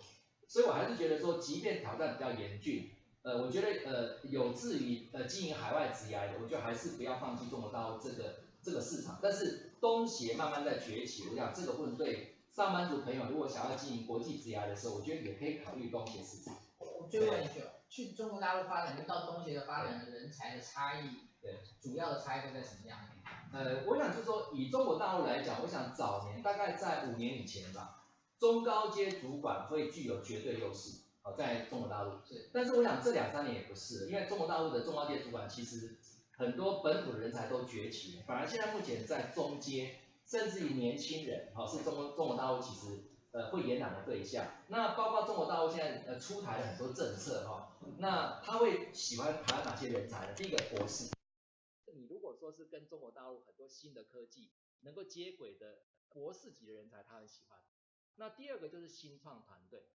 所以我还是觉得说，即便挑战比较严峻，呃，我觉得呃有志于呃经营海外职涯的，我觉得还是不要放弃中国大陆这个。这个市场，但是东协慢慢在崛起。我想这个部分对上班族朋友，如果想要经营国际职涯的时候，我觉得也可以考虑东协市场。我就问一句，去中国大陆发展跟到东协的发展的人才的差异，对，主要的差异会在什么样？呃，我想就是说，以中国大陆来讲，我想早年大概在五年以前吧，中高阶主管会具有绝对优势，好，在中国大陆。是。但是我想这两三年也不是，因为中国大陆的中高阶主管其实。很多本土的人才都崛起了，反而现在目前在中阶，甚至于年轻人，哈，是中国中国大陆其实呃会延揽的对象。那包括中国大陆现在呃出台了很多政策，哈，那他会喜欢台湾哪些人才呢？第一个博士，你如果说是跟中国大陆很多新的科技能够接轨的博士级的人才，他很喜欢。那第二个就是新创团队，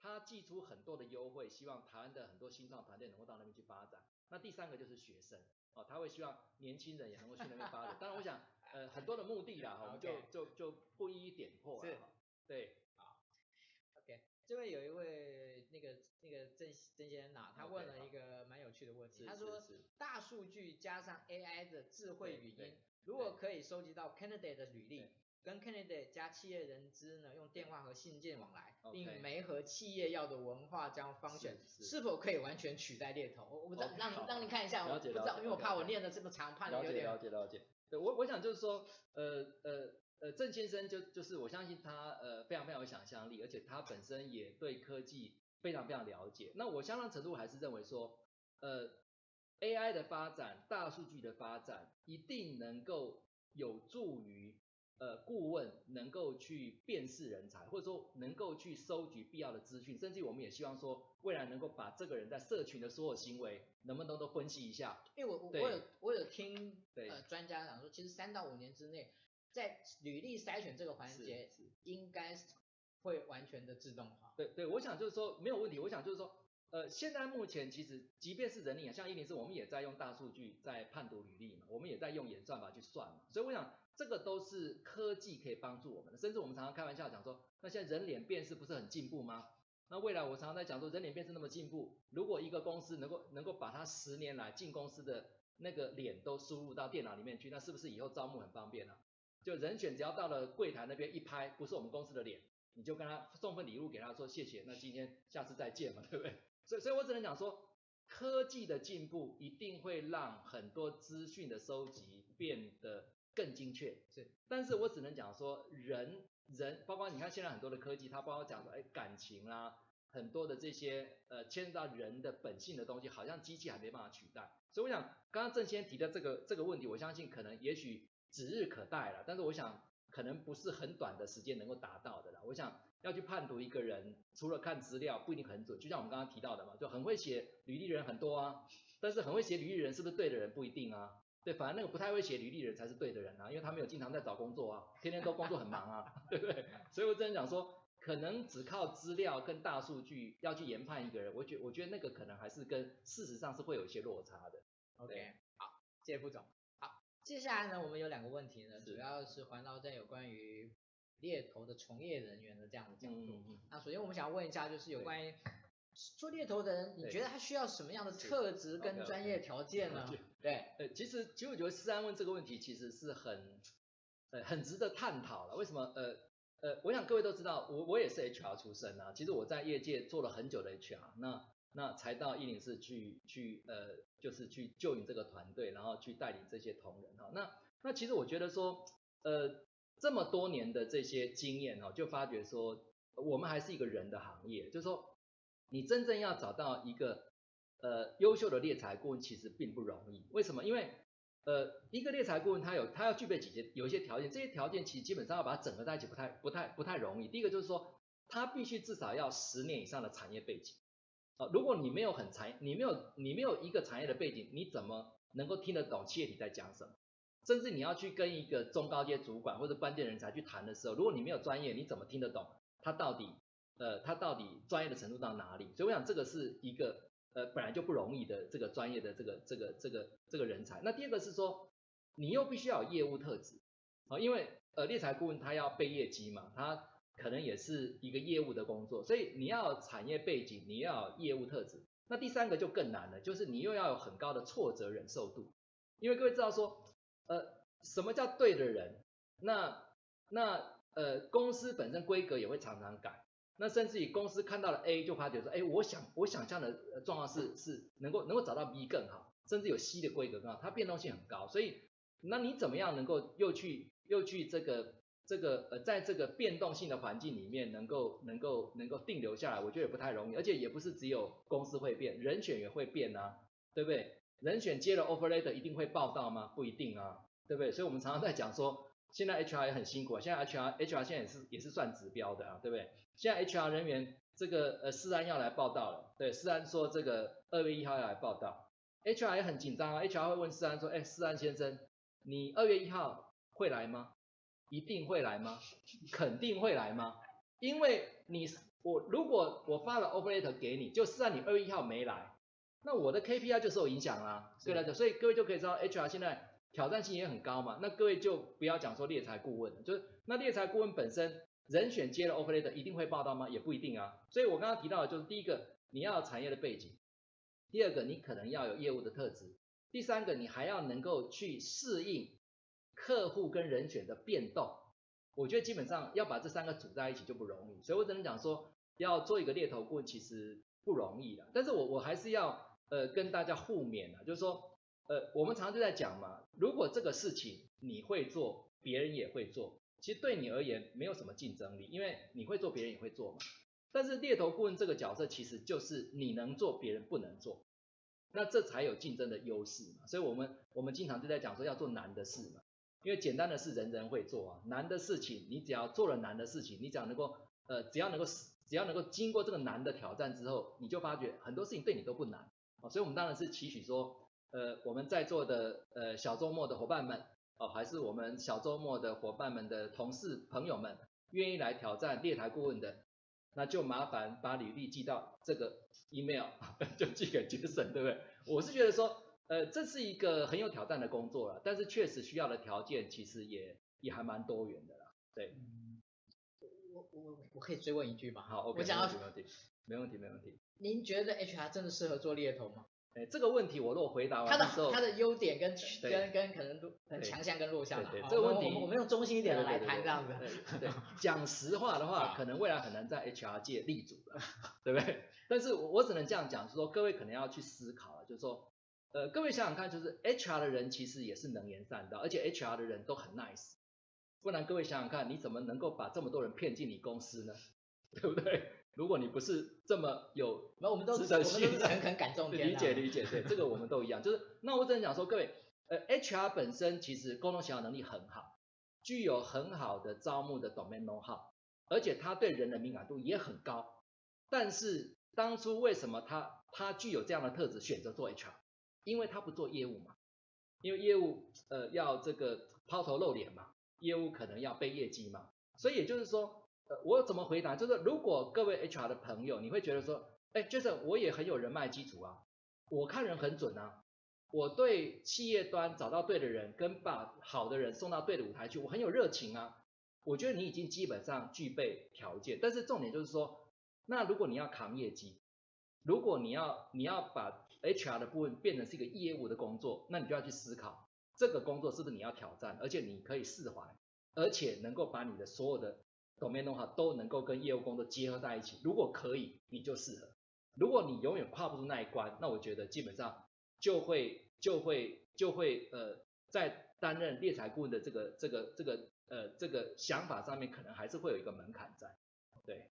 他寄出很多的优惠，希望台湾的很多新创团队能够到那边去发展。那第三个就是学生。哦，他会希望年轻人也能够去那边发展。当然，我想，呃，很多的目的啦，我们就就就不一一点破了。是，对，好，OK。这位有一位那个那个郑郑先生呐，他问了一个蛮有趣的问题，他说，大数据加上 AI 的智慧语音，如果可以收集到 candidate 的履历。跟 candidate 加企业人资呢，用电话和信件往来，并媒合企业要的文化将方选，是否可以完全取代猎头？我我不知道，让让你看一下，我不知道，因为我怕我念的这么长，怕你有点了解了解。对，我我想就是说，呃呃呃，郑先生就就是我相信他呃非常非常有想象力，而且他本身也对科技非常非常了解。那我相当程度还是认为说，呃，AI 的发展，大数据的发展，一定能够有助于。呃，顾问能够去辨识人才，或者说能够去收集必要的资讯，甚至我们也希望说，未来能够把这个人在社群的所有行为，能不能都分析一下？因为我我有我有听呃专家讲说，其实三到五年之内，在履历筛选这个环节，应该会完全的自动化。对对，我想就是说没有问题。我想就是说，呃，现在目前其实即便是人力啊，像104，我们也在用大数据在判读履历嘛，我们也在用演算法去算嘛，所以我想。这个都是科技可以帮助我们的，甚至我们常常开玩笑讲说，那现在人脸辨识不是很进步吗？那未来我常常在讲说，人脸辨识那么进步，如果一个公司能够能够把它十年来进公司的那个脸都输入到电脑里面去，那是不是以后招募很方便啊？就人选只要到了柜台那边一拍，不是我们公司的脸，你就跟他送份礼物给他说谢谢，那今天下次再见嘛，对不对？所以所以我只能讲说，科技的进步一定会让很多资讯的收集变得。更精确是，但是我只能讲说人人，包括你看现在很多的科技，它包括讲说，哎，感情啦，很多的这些呃牵涉到人的本性的东西，好像机器还没办法取代。所以我想，刚刚郑先提的这个这个问题，我相信可能也许指日可待了，但是我想可能不是很短的时间能够达到的了。我想要去判读一个人，除了看资料不一定很准，就像我们刚刚提到的嘛，就很会写履历的人很多啊，但是很会写履历的人是不是对的人不一定啊。对，反而那个不太会写履历的人才是对的人啊，因为他没有经常在找工作啊，天天都工作很忙啊，对不对？所以我真的讲说，可能只靠资料跟大数据要去研判一个人，我觉我觉得那个可能还是跟事实上是会有一些落差的。OK，好，谢谢副总。好，接下来呢，我们有两个问题呢，主要是环绕在有关于猎头的从业人员的这样的角度。那首先我们想要问一下，就是有关于做猎头的人，你觉得他需要什么样的特质跟专业条件呢？对，呃，其实其实我觉得思安问这个问题其实是很呃很值得探讨了。为什么？呃呃，我想各位都知道，我我也是 HR 出身啊。其实我在业界做了很久的 HR，那那才到一零四去去呃，就是去就引这个团队，然后去带领这些同仁哈。那那其实我觉得说，呃，这么多年的这些经验哦，就发觉说，我们还是一个人的行业，就是说。你真正要找到一个呃优秀的猎才顾问，其实并不容易。为什么？因为呃一个猎才顾问他有他要具备几些有一些条件，这些条件其实基本上要把它整合在一起不太不太不太容易。第一个就是说，他必须至少要十年以上的产业背景。呃，如果你没有很产，你没有你没有一个产业的背景，你怎么能够听得懂企业体在讲什么？甚至你要去跟一个中高阶主管或者关键人才去谈的时候，如果你没有专业，你怎么听得懂他到底？呃，他到底专业的程度到哪里？所以我想这个是一个呃本来就不容易的这个专业的这个这个这个这个人才。那第二个是说，你又必须要有业务特质啊，因为呃猎才顾问他要背业绩嘛，他可能也是一个业务的工作，所以你要有产业背景，你要有业务特质。那第三个就更难了，就是你又要有很高的挫折忍受度，因为各位知道说，呃，什么叫对的人？那那呃公司本身规格也会常常改。那甚至于公司看到了 A 就发觉说，哎，我想我想象的状况是是能够能够找到 B 更好，甚至有 C 的规格更好，它变动性很高，所以那你怎么样能够又去又去这个这个呃在这个变动性的环境里面能够能够能够定留下来，我觉得也不太容易，而且也不是只有公司会变，人选也会变啊，对不对？人选接了 offer letter 一定会报到吗？不一定啊，对不对？所以我们常常在讲说。现在 HR 也很辛苦，现在 HR HR 现在也是也是算指标的啊，对不对？现在 HR 人员这个呃思安要来报到了，对，思安说这个二月一号要来报到，HR 也很紧张啊，HR 会问思安说，哎，思安先生，你二月一号会来吗？一定会来吗？肯定会来吗？因为你我如果我发了 offer letter 给你，就思安你二月一号没来，那我的 KPI 就受影响啦，对了，所以各位就可以知道 HR 现在。挑战性也很高嘛，那各位就不要讲说猎才顾问，就是那猎才顾问本身人选接了 offer letter 一定会报道吗？也不一定啊。所以我刚刚提到的就是第一个你要有产业的背景，第二个你可能要有业务的特质，第三个你还要能够去适应客户跟人选的变动。我觉得基本上要把这三个组在一起就不容易，所以我只能讲说要做一个猎头顾问其实不容易的。但是我我还是要呃跟大家互勉啊，就是说。呃，我们常常就在讲嘛，如果这个事情你会做，别人也会做，其实对你而言没有什么竞争力，因为你会做，别人也会做嘛。但是猎头顾问这个角色其实就是你能做，别人不能做，那这才有竞争的优势嘛。所以我们我们经常就在讲说要做难的事嘛，因为简单的事人人会做啊，难的事情你只要做了难的事情，你只要能够呃只要能够只要能够经过这个难的挑战之后，你就发觉很多事情对你都不难啊。所以我们当然是期许说。呃，我们在座的呃小周末的伙伴们，哦，还是我们小周末的伙伴们的同事朋友们，愿意来挑战猎台顾问的，那就麻烦把履历寄到这个 email，就寄给 Jason，对不对？我是觉得说，呃，这是一个很有挑战的工作了，但是确实需要的条件其实也也还蛮多元的啦，对。嗯、我我我可以追问一句吗？好我想要没问题，没问题，没问题。您觉得 HR 真的适合做猎头吗？哎，这个问题我如果回答完之后，他的他的优点跟跟跟可能都强项跟弱项，对对，这个问题我们我们用中心一点的来谈这样子。对，对，讲实话的话，可能未来很难在 HR 界立足了，对不对？但是我只能这样讲，就是说各位可能要去思考了，就是说，呃，各位想想看，就是 HR 的人其实也是能言善道，而且 HR 的人都很 nice，不然各位想想看，你怎么能够把这么多人骗进你公司呢？对不对？如果你不是这么有，那我们都是我们都是 诚恳感动天，理解理解，对，这个我们都一样。就是那我只能讲说，各位，呃，HR 本身其实沟通协调能力很好，具有很好的招募的 domain know-how，而且他对人的敏感度也很高。但是当初为什么他他具有这样的特质选择做 HR？因为他不做业务嘛，因为业务呃要这个抛头露脸嘛，业务可能要背业绩嘛，所以也就是说。呃，我怎么回答？就是如果各位 HR 的朋友，你会觉得说，哎，就是我也很有人脉基础啊，我看人很准啊，我对企业端找到对的人，跟把好的人送到对的舞台去，我很有热情啊。我觉得你已经基本上具备条件，但是重点就是说，那如果你要扛业绩，如果你要你要把 HR 的部分变成是一个业务的工作，那你就要去思考这个工作是不是你要挑战，而且你可以释怀，而且能够把你的所有的 domain know-how 都能够跟业务工作结合在一起。如果可以，你就适合；如果你永远跨不出那一关，那我觉得基本上就会就会就会呃，在担任猎才顾问的这个这个这个呃这个想法上面，可能还是会有一个门槛在。对，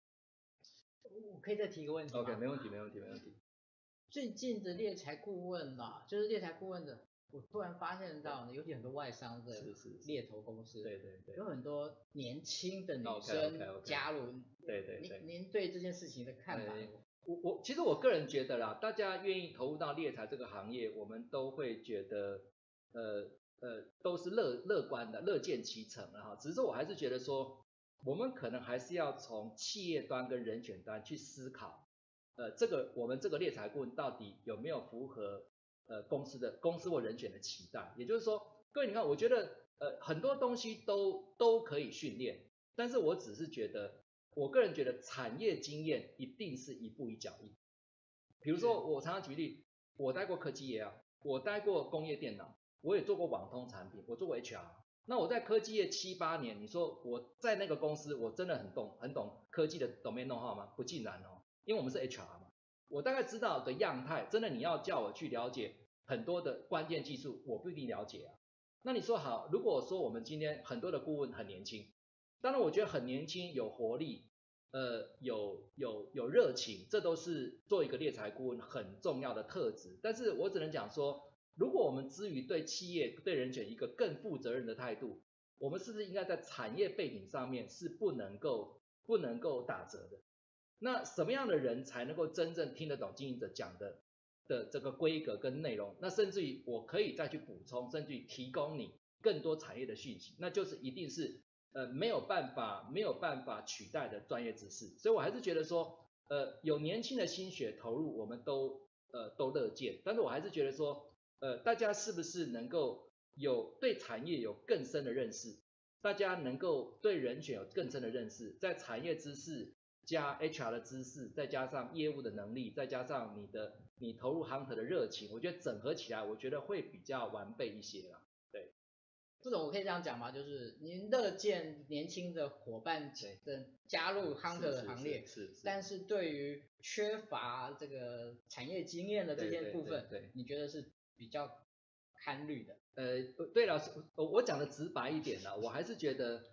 我可以再提一个问题吗？OK，没问题，没问题，没问题。最近的猎才顾问啊，就是猎才顾问的，我突然发现到呢，尤其很多外商的猎头公司，对对对，有很多年轻的女生加入，对对对，您您对这件事情的看法？我我其实我个人觉得啦，大家愿意投入到猎才这个行业，我们都会觉得，呃呃，都是乐乐观的，乐见其成的哈。只是说我还是觉得说，我们可能还是要从企业端跟人选端去思考。呃，这个我们这个猎才顾问到底有没有符合呃公司的公司或人选的期待？也就是说，各位你看，我觉得呃很多东西都都可以训练，但是我只是觉得，我个人觉得产业经验一定是一步一脚印。比如说，我常常举例，我待过科技业啊，我待过工业电脑，我也做过网通产品，我做过 HR。那我在科技业七八年，你说我在那个公司，我真的很懂很懂科技的 domain know-how 吗？不尽然哦。因为我们是 HR 嘛，我大概知道的样态，真的你要叫我去了解很多的关键技术，我不一定了解啊。那你说好，如果说我们今天很多的顾问很年轻，当然我觉得很年轻，有活力，呃，有有有热情，这都是做一个猎才顾问很重要的特质。但是我只能讲说，如果我们之于对企业对人选一个更负责任的态度，我们是不是应该在产业背景上面是不能够不能够打折的？那什么样的人才能够真正听得懂经营者讲的的这个规格跟内容？那甚至于我可以再去补充，甚至于提供你更多产业的讯息，那就是一定是呃没有办法没有办法取代的专业知识。所以我还是觉得说，呃有年轻的心血投入，我们都呃都乐见。但是我还是觉得说，呃大家是不是能够有对产业有更深的认识？大家能够对人选有更深的认识，在产业知识。加 HR 的知识，再加上业务的能力，再加上你的你投入 hunter 的热情，我觉得整合起来，我觉得会比较完备一些啦。对，这种我可以这样讲吗？就是您乐见年轻的伙伴的加入 hunter 的行列，是，是，是，是，但是对于缺乏这个产业经验的这些部分，对，对，对，对，你觉得是比较堪虑的？呃，对了，我讲的直白一点呢，我还是觉得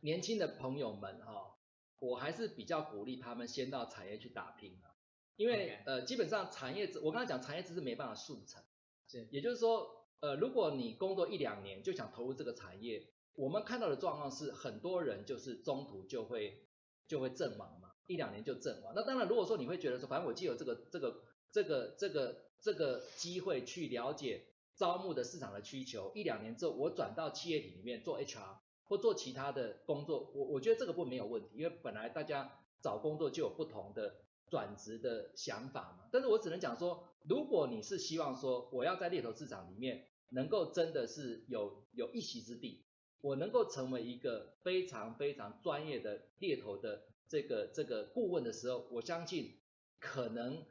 年轻的朋友们哈、哦。我还是比较鼓励他们先到产业去打拼啊，因为.呃基本上产业知，我刚才讲产业知识没办法速成，是，也就是说呃如果你工作一两年就想投入这个产业，我们看到的状况是很多人就是中途就会就会阵亡嘛，一两年就阵亡。那当然如果说你会觉得说，反正我既有这个这个这个这个这个机会去了解招募的市场的需求，一两年之后我转到企业里面做 HR。或做其他的工作，我我觉得这个不没有问题，因为本来大家找工作就有不同的转职的想法嘛。但是我只能讲说，如果你是希望说我要在猎头市场里面能够真的是有有一席之地，我能够成为一个非常非常专业的猎头的这个这个顾问的时候，我相信可能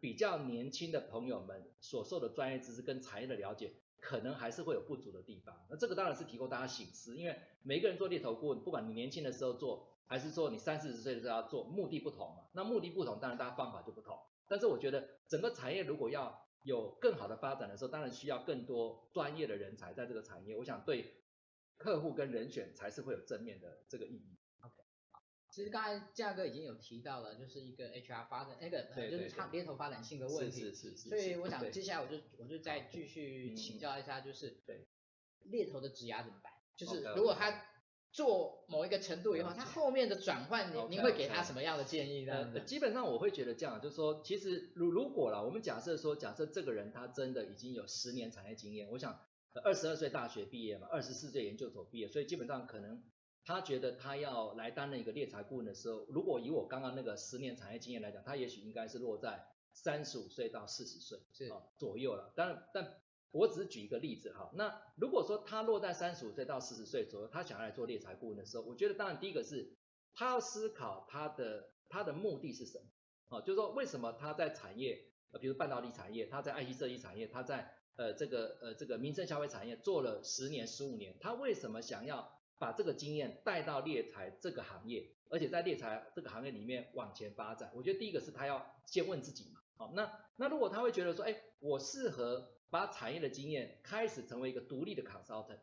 比较年轻的朋友们所受的专业知识跟产业的了解。可能还是会有不足的地方，那这个当然是提供大家醒思，因为每个人做猎头顾问，不管你年轻的时候做，还是说你三四十岁的时候要做，目的不同嘛。那目的不同，当然大家方法就不同。但是我觉得整个产业如果要有更好的发展的时候，当然需要更多专业的人才在这个产业。我想对客户跟人选才是会有正面的这个意义。其实刚才价哥已经有提到了，就是一个 HR 发展那个就是差猎头发展性的问题，是是是是。所以我想接下来我就我就再继续请教一下，就是对猎头的职涯怎么办？就是如果他做某一个程度以后，他后面的转换，您您会给他什么样的建议呢？基本上我会觉得这样，就是说，其实如如果啦，我们假设说，假设这个人他真的已经有十年产业经验，我想二十二岁大学毕业嘛，二十四岁研究所毕业，所以基本上可能。他觉得他要来担任一个猎才顾问的时候，如果以我刚刚那个十年产业经验来讲，他也许应该是落在三十五岁到四十岁是啊左右了。当然，但我只是举一个例子哈。那如果说他落在三十五岁到四十岁左右，他想要来做猎才顾问的时候，我觉得当然第一个是他要思考他的他的目的是什么啊，就是说为什么他在产业，呃，比如半导体产业，他在 IC 设计产业，他在呃这个呃这个民生消费产业做了十年十五年，他为什么想要？把这个经验带到猎才这个行业，而且在猎才这个行业里面往前发展。我觉得第一个是他要先问自己嘛，好，那那如果他会觉得说，哎，我适合把产业的经验开始成为一个独立的 consultant，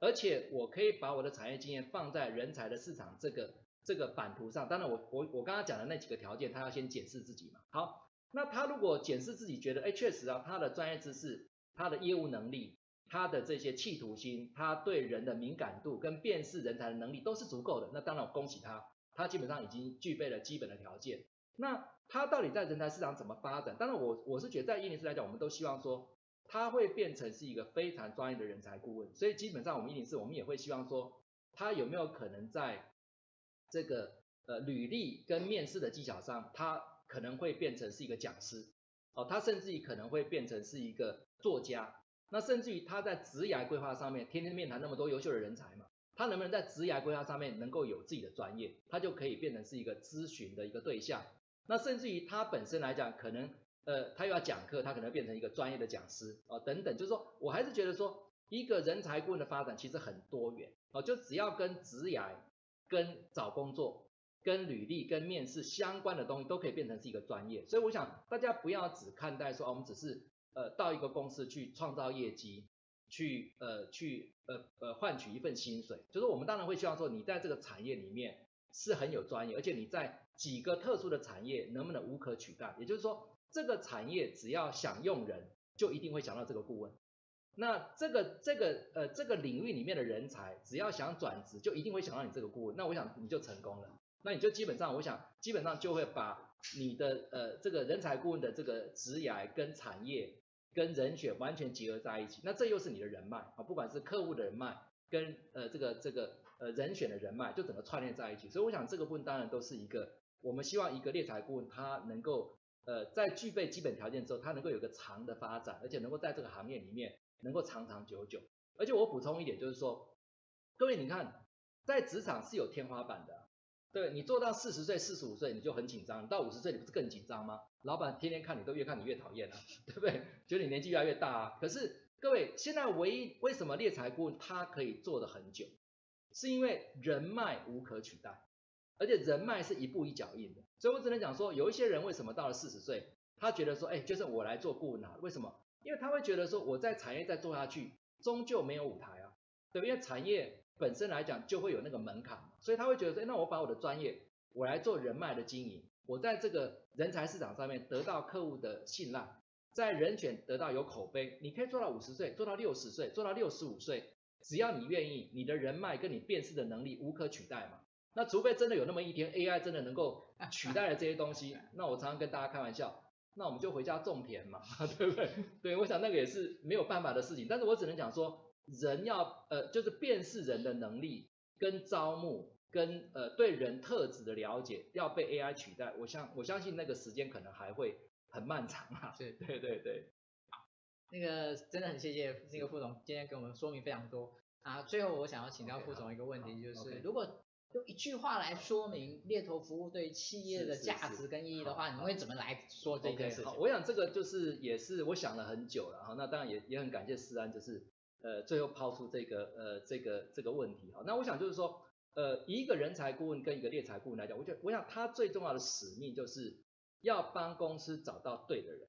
而且我可以把我的产业经验放在人才的市场这个这个版图上。当然我，我我我刚刚讲的那几个条件，他要先检视自己嘛。好，那他如果检视自己觉得，哎，确实啊，他的专业知识，他的业务能力。他的这些企图心，他对人的敏感度跟辨识人才的能力都是足够的。那当然我恭喜他，他基本上已经具备了基本的条件。那他到底在人才市场怎么发展？当然我我是觉得在104来讲，我们都希望说他会变成是一个非常专业的人才顾问。所以基本上我们104我们也会希望说他有没有可能在这个呃履历跟面试的技巧上，他可能会变成是一个讲师哦，他甚至于可能会变成是一个作家。那甚至于他在职涯规划上面，天天面谈那么多优秀的人才嘛，他能不能在职涯规划上面能够有自己的专业，他就可以变成是一个咨询的一个对象。那甚至于他本身来讲，可能呃他又要讲课，他可能变成一个专业的讲师啊、哦、等等。就是说我还是觉得说，一个人才顾问的发展其实很多元哦，就只要跟职涯、跟找工作、跟履历、跟面试相关的东西，都可以变成是一个专业。所以我想大家不要只看待说，哦、我们只是。呃，到一个公司去创造业绩，去呃去呃呃换取一份薪水，就是我们当然会希望说你在这个产业里面是很有专业，而且你在几个特殊的产业能不能无可取代？也就是说，这个产业只要想用人，就一定会想到这个顾问。那这个这个呃这个领域里面的人才，只要想转职，就一定会想到你这个顾问。那我想你就成功了。那你就基本上，我想基本上就会把你的呃这个人才顾问的这个职涯跟产业跟人选完全结合在一起。那这又是你的人脉啊，不管是客户的人脉跟呃这个这个呃人选的人脉，就整个串联在一起。所以我想这个部分当然都是一个我们希望一个猎才顾问他能够呃在具备基本条件之后，他能够有个长的发展，而且能够在这个行业里面能够长长久久。而且我补充一点就是说，各位你看在职场是有天花板的。对，你做到四十岁、四十五岁，你就很紧张；到五十岁，你不是更紧张吗？老板天天看你，都越看你越讨厌了，对不对？觉得你年纪越来越大啊。可是各位，现在唯一为什么猎财顾问他可以做得很久，是因为人脉无可取代，而且人脉是一步一脚印的。所以我只能讲说，有一些人为什么到了四十岁，他觉得说，哎，就是我来做顾问啊？为什么？因为他会觉得说，我在产业再做下去，终究没有舞台啊，对不对？因为产业。本身来讲就会有那个门槛，所以他会觉得说，那我把我的专业，我来做人脉的经营，我在这个人才市场上面得到客户的信赖，在人选得到有口碑，你可以做到五十岁，做到六十岁，做到六十五岁，只要你愿意，你的人脉跟你辨识的能力无可取代嘛。那除非真的有那么一天，AI 真的能够 取代了这些东西，那我常常跟大家开玩笑，那我们就回家种田嘛，对不对？对，我想那个也是没有办法的事情，但是我只能讲说。人要呃，就是辨识人的能力跟招募跟呃对人特质的了解要被 AI 取代，我相我相信那个时间可能还会很漫长啊。对对对对，好，那个真的很谢谢那个副总今天给我们说明非常多啊。最后我想要请教副总一个问题，就是 okay. 如果用一句话来说明猎头服务对企业的价值跟意义的话，你会怎么来说这件事情？好，我想这个就是也是我想了很久了哈。那当然也也很感谢思安，就是。呃，最后抛出这个呃这个这个问题哈，那我想就是说，呃，一个人才顾问跟一个猎才顾问来讲，我觉得我想他最重要的使命就是要帮公司找到对的人。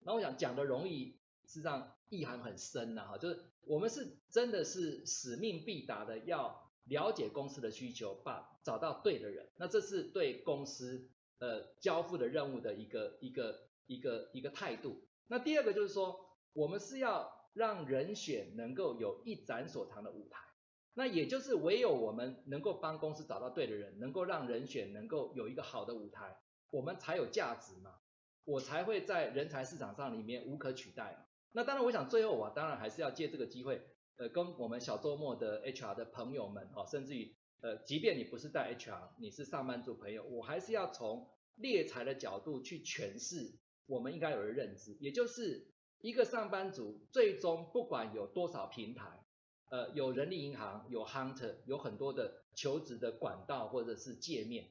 那我想讲的容易，实际上意涵很深呐哈，就是我们是真的是使命必达的，要了解公司的需求，把找到对的人。那这是对公司呃交付的任务的一个一个一个一个态度。那第二个就是说，我们是要。让人选能够有一展所长的舞台，那也就是唯有我们能够帮公司找到对的人，能够让人选能够有一个好的舞台，我们才有价值嘛，我才会在人才市场上里面无可取代嘛。那当然，我想最后我当然还是要借这个机会，呃，跟我们小周末的 HR 的朋友们哦，甚至于呃，即便你不是带 HR，你是上班族朋友，我还是要从猎才的角度去诠释我们应该有的认知，也就是一个上班族最终不管有多少平台，呃，有人力银行，有 Hunter，有很多的求职的管道或者是界面，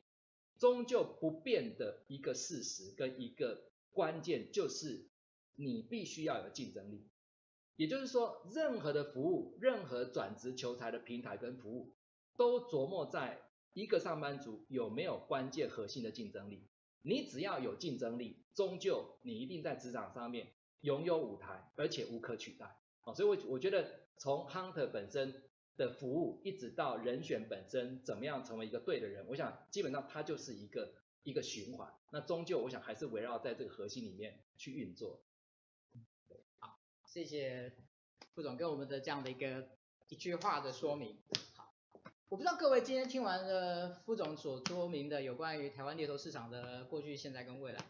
终究不变的一个事实跟一个关键就是你必须要有竞争力。也就是说，任何的服务，任何转职求才的平台跟服务，都琢磨在一个上班族有没有关键核心的竞争力。你只要有竞争力，终究你一定在职场上面拥有舞台，而且无可取代。哦，所以我我觉得从 Hunter 本身的服务，一直到人选本身怎么样成为一个对的人，我想基本上它就是一个一个循环。那终究我想还是围绕在这个核心里面去运作。好谢谢副总给我们的这样的一个一句话的说明。好，我不知道各位今天听完了副总所说明的有关于台湾猎头市场的过去、现在跟未来，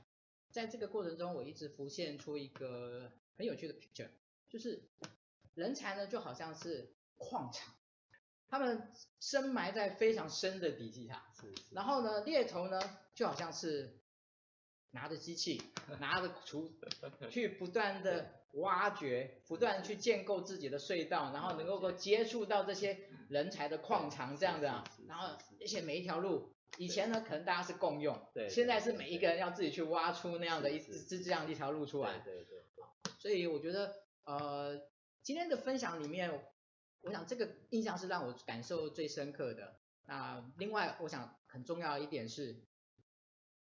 在这个过程中，我一直浮现出一个很有趣的 picture，就是人才呢就好像是矿场，他们深埋在非常深的底下，是是，然后呢猎头呢就好像是拿着机器，拿着锄，去不断的。挖掘，不断去建构自己的隧道，然后能够够接触到这些人才的矿场这样的，然后而且每一条路，以前呢可能大家是共用，对，现在是每一个人要自己去挖出那样的一这这样一条路出来，对对。所以我觉得呃今天的分享里面，我想这个印象是让我感受最深刻的。那另外我想很重要的一点是，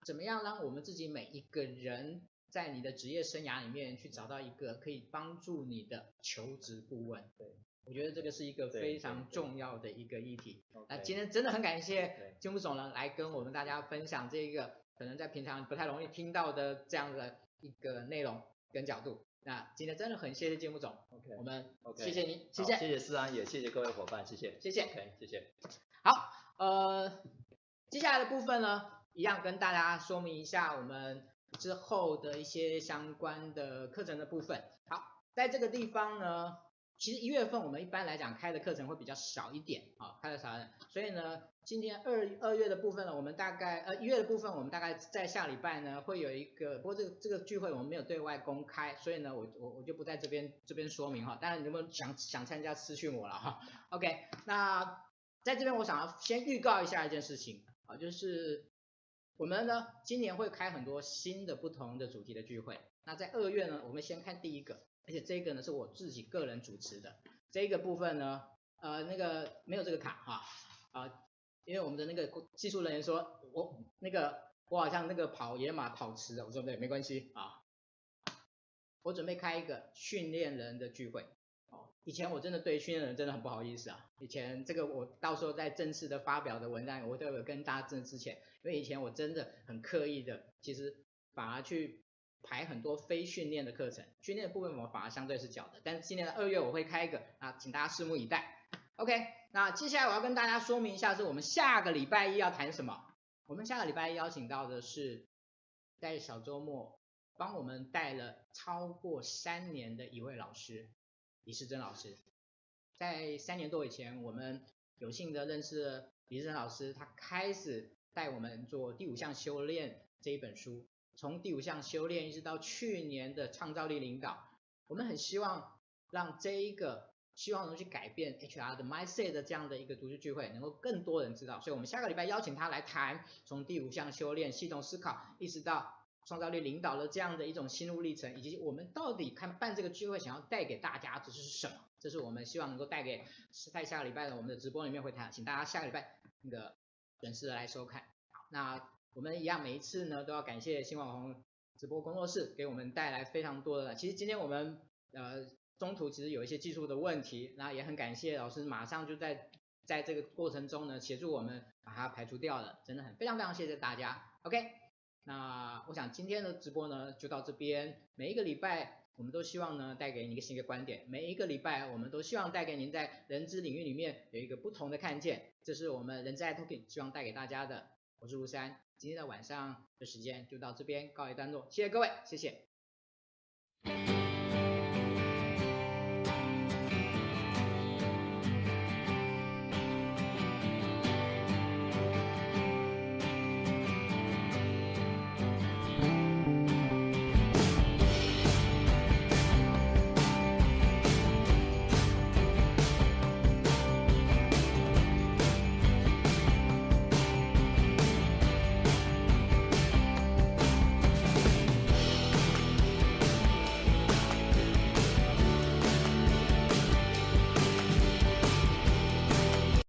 怎么样让我们自己每一个人。在你的职业生涯里面去找到一个可以帮助你的求职顾问，对，我觉得这个是一个非常重要的一个议题。那今天真的很感谢金木总呢来跟我们大家分享这个可能在平常不太容易听到的这样的一个内容跟角度。那今天真的很谢谢金副总，OK，我们 OK，谢谢您，谢谢，谢谢思安，也谢谢各位伙伴，谢谢，谢谢，OK，谢谢。好，呃，接下来的部分呢，一样跟大家说明一下我们。之后的一些相关的课程的部分，好，在这个地方呢，其实一月份我们一般来讲开的课程会比较少一点，啊，开的少一点，所以呢，今天二二月的部分呢，我们大概呃一月的部分，我们大概在下礼拜呢会有一个，不过这个这个聚会我们没有对外公开，所以呢，我我我就不在这边这边说明哈，当然你们想想参加私讯我了哈，OK，那在这边我想要先预告一下一件事情啊，就是。我们呢，今年会开很多新的不同的主题的聚会。那在二月呢，我们先看第一个，而且这个呢是我自己个人主持的。这个部分呢，呃，那个没有这个卡哈，啊、因为我们的那个技术人员说我那个我好像那个跑野马跑迟了，我说对，没关系啊。我准备开一个训练人的聚会。哦以前我真的对训练人真的很不好意思啊。以前这个我到时候在正式的发表的文章，我都有跟大家证之前，因为以前我真的很刻意的，其实反而去排很多非训练的课程，训练的部分我反而相对是缴的。但是今年的二月我会开一个啊，请大家拭目以待。OK，那接下来我要跟大家说明一下，是我们下个礼拜一要谈什么。我们下个礼拜一邀请到的是在小周末帮我们带了超过三年的一位老师。李世珍老师，在三年多以前，我们有幸的认识了李世珍老师，他开始带我们做第五项修炼这一本书，从第五项修炼一直到去年的创造力领导，我们很希望让这一个希望能去改变 HR 的 mindset 的这样的一个读书聚会，能够更多人知道，所以我们下个礼拜邀请他来谈，从第五项修炼、系统思考，一直到。创造力领导的这样的一种心路历程，以及我们到底看办这个聚会想要带给大家的是什么？这是我们希望能够带给在下个礼拜的我们的直播里面会谈，请大家下个礼拜那个准时的来收看。好，那我们一样每一次呢都要感谢新网红直播工作室给我们带来非常多的。其实今天我们呃中途其实有一些技术的问题，那也很感谢老师马上就在在这个过程中呢协助我们把它排除掉了，真的很非常非常谢谢大家。OK。那我想今天的直播呢就到这边。每一个礼拜我们都希望呢带给你一个新的观点，每一个礼拜我们都希望带给您在人资领域里面有一个不同的看见。这是我们人资爱 Talking 希望带给大家的。我是卢山，今天的晚上的时间就到这边告一段落谢谢各位谢谢。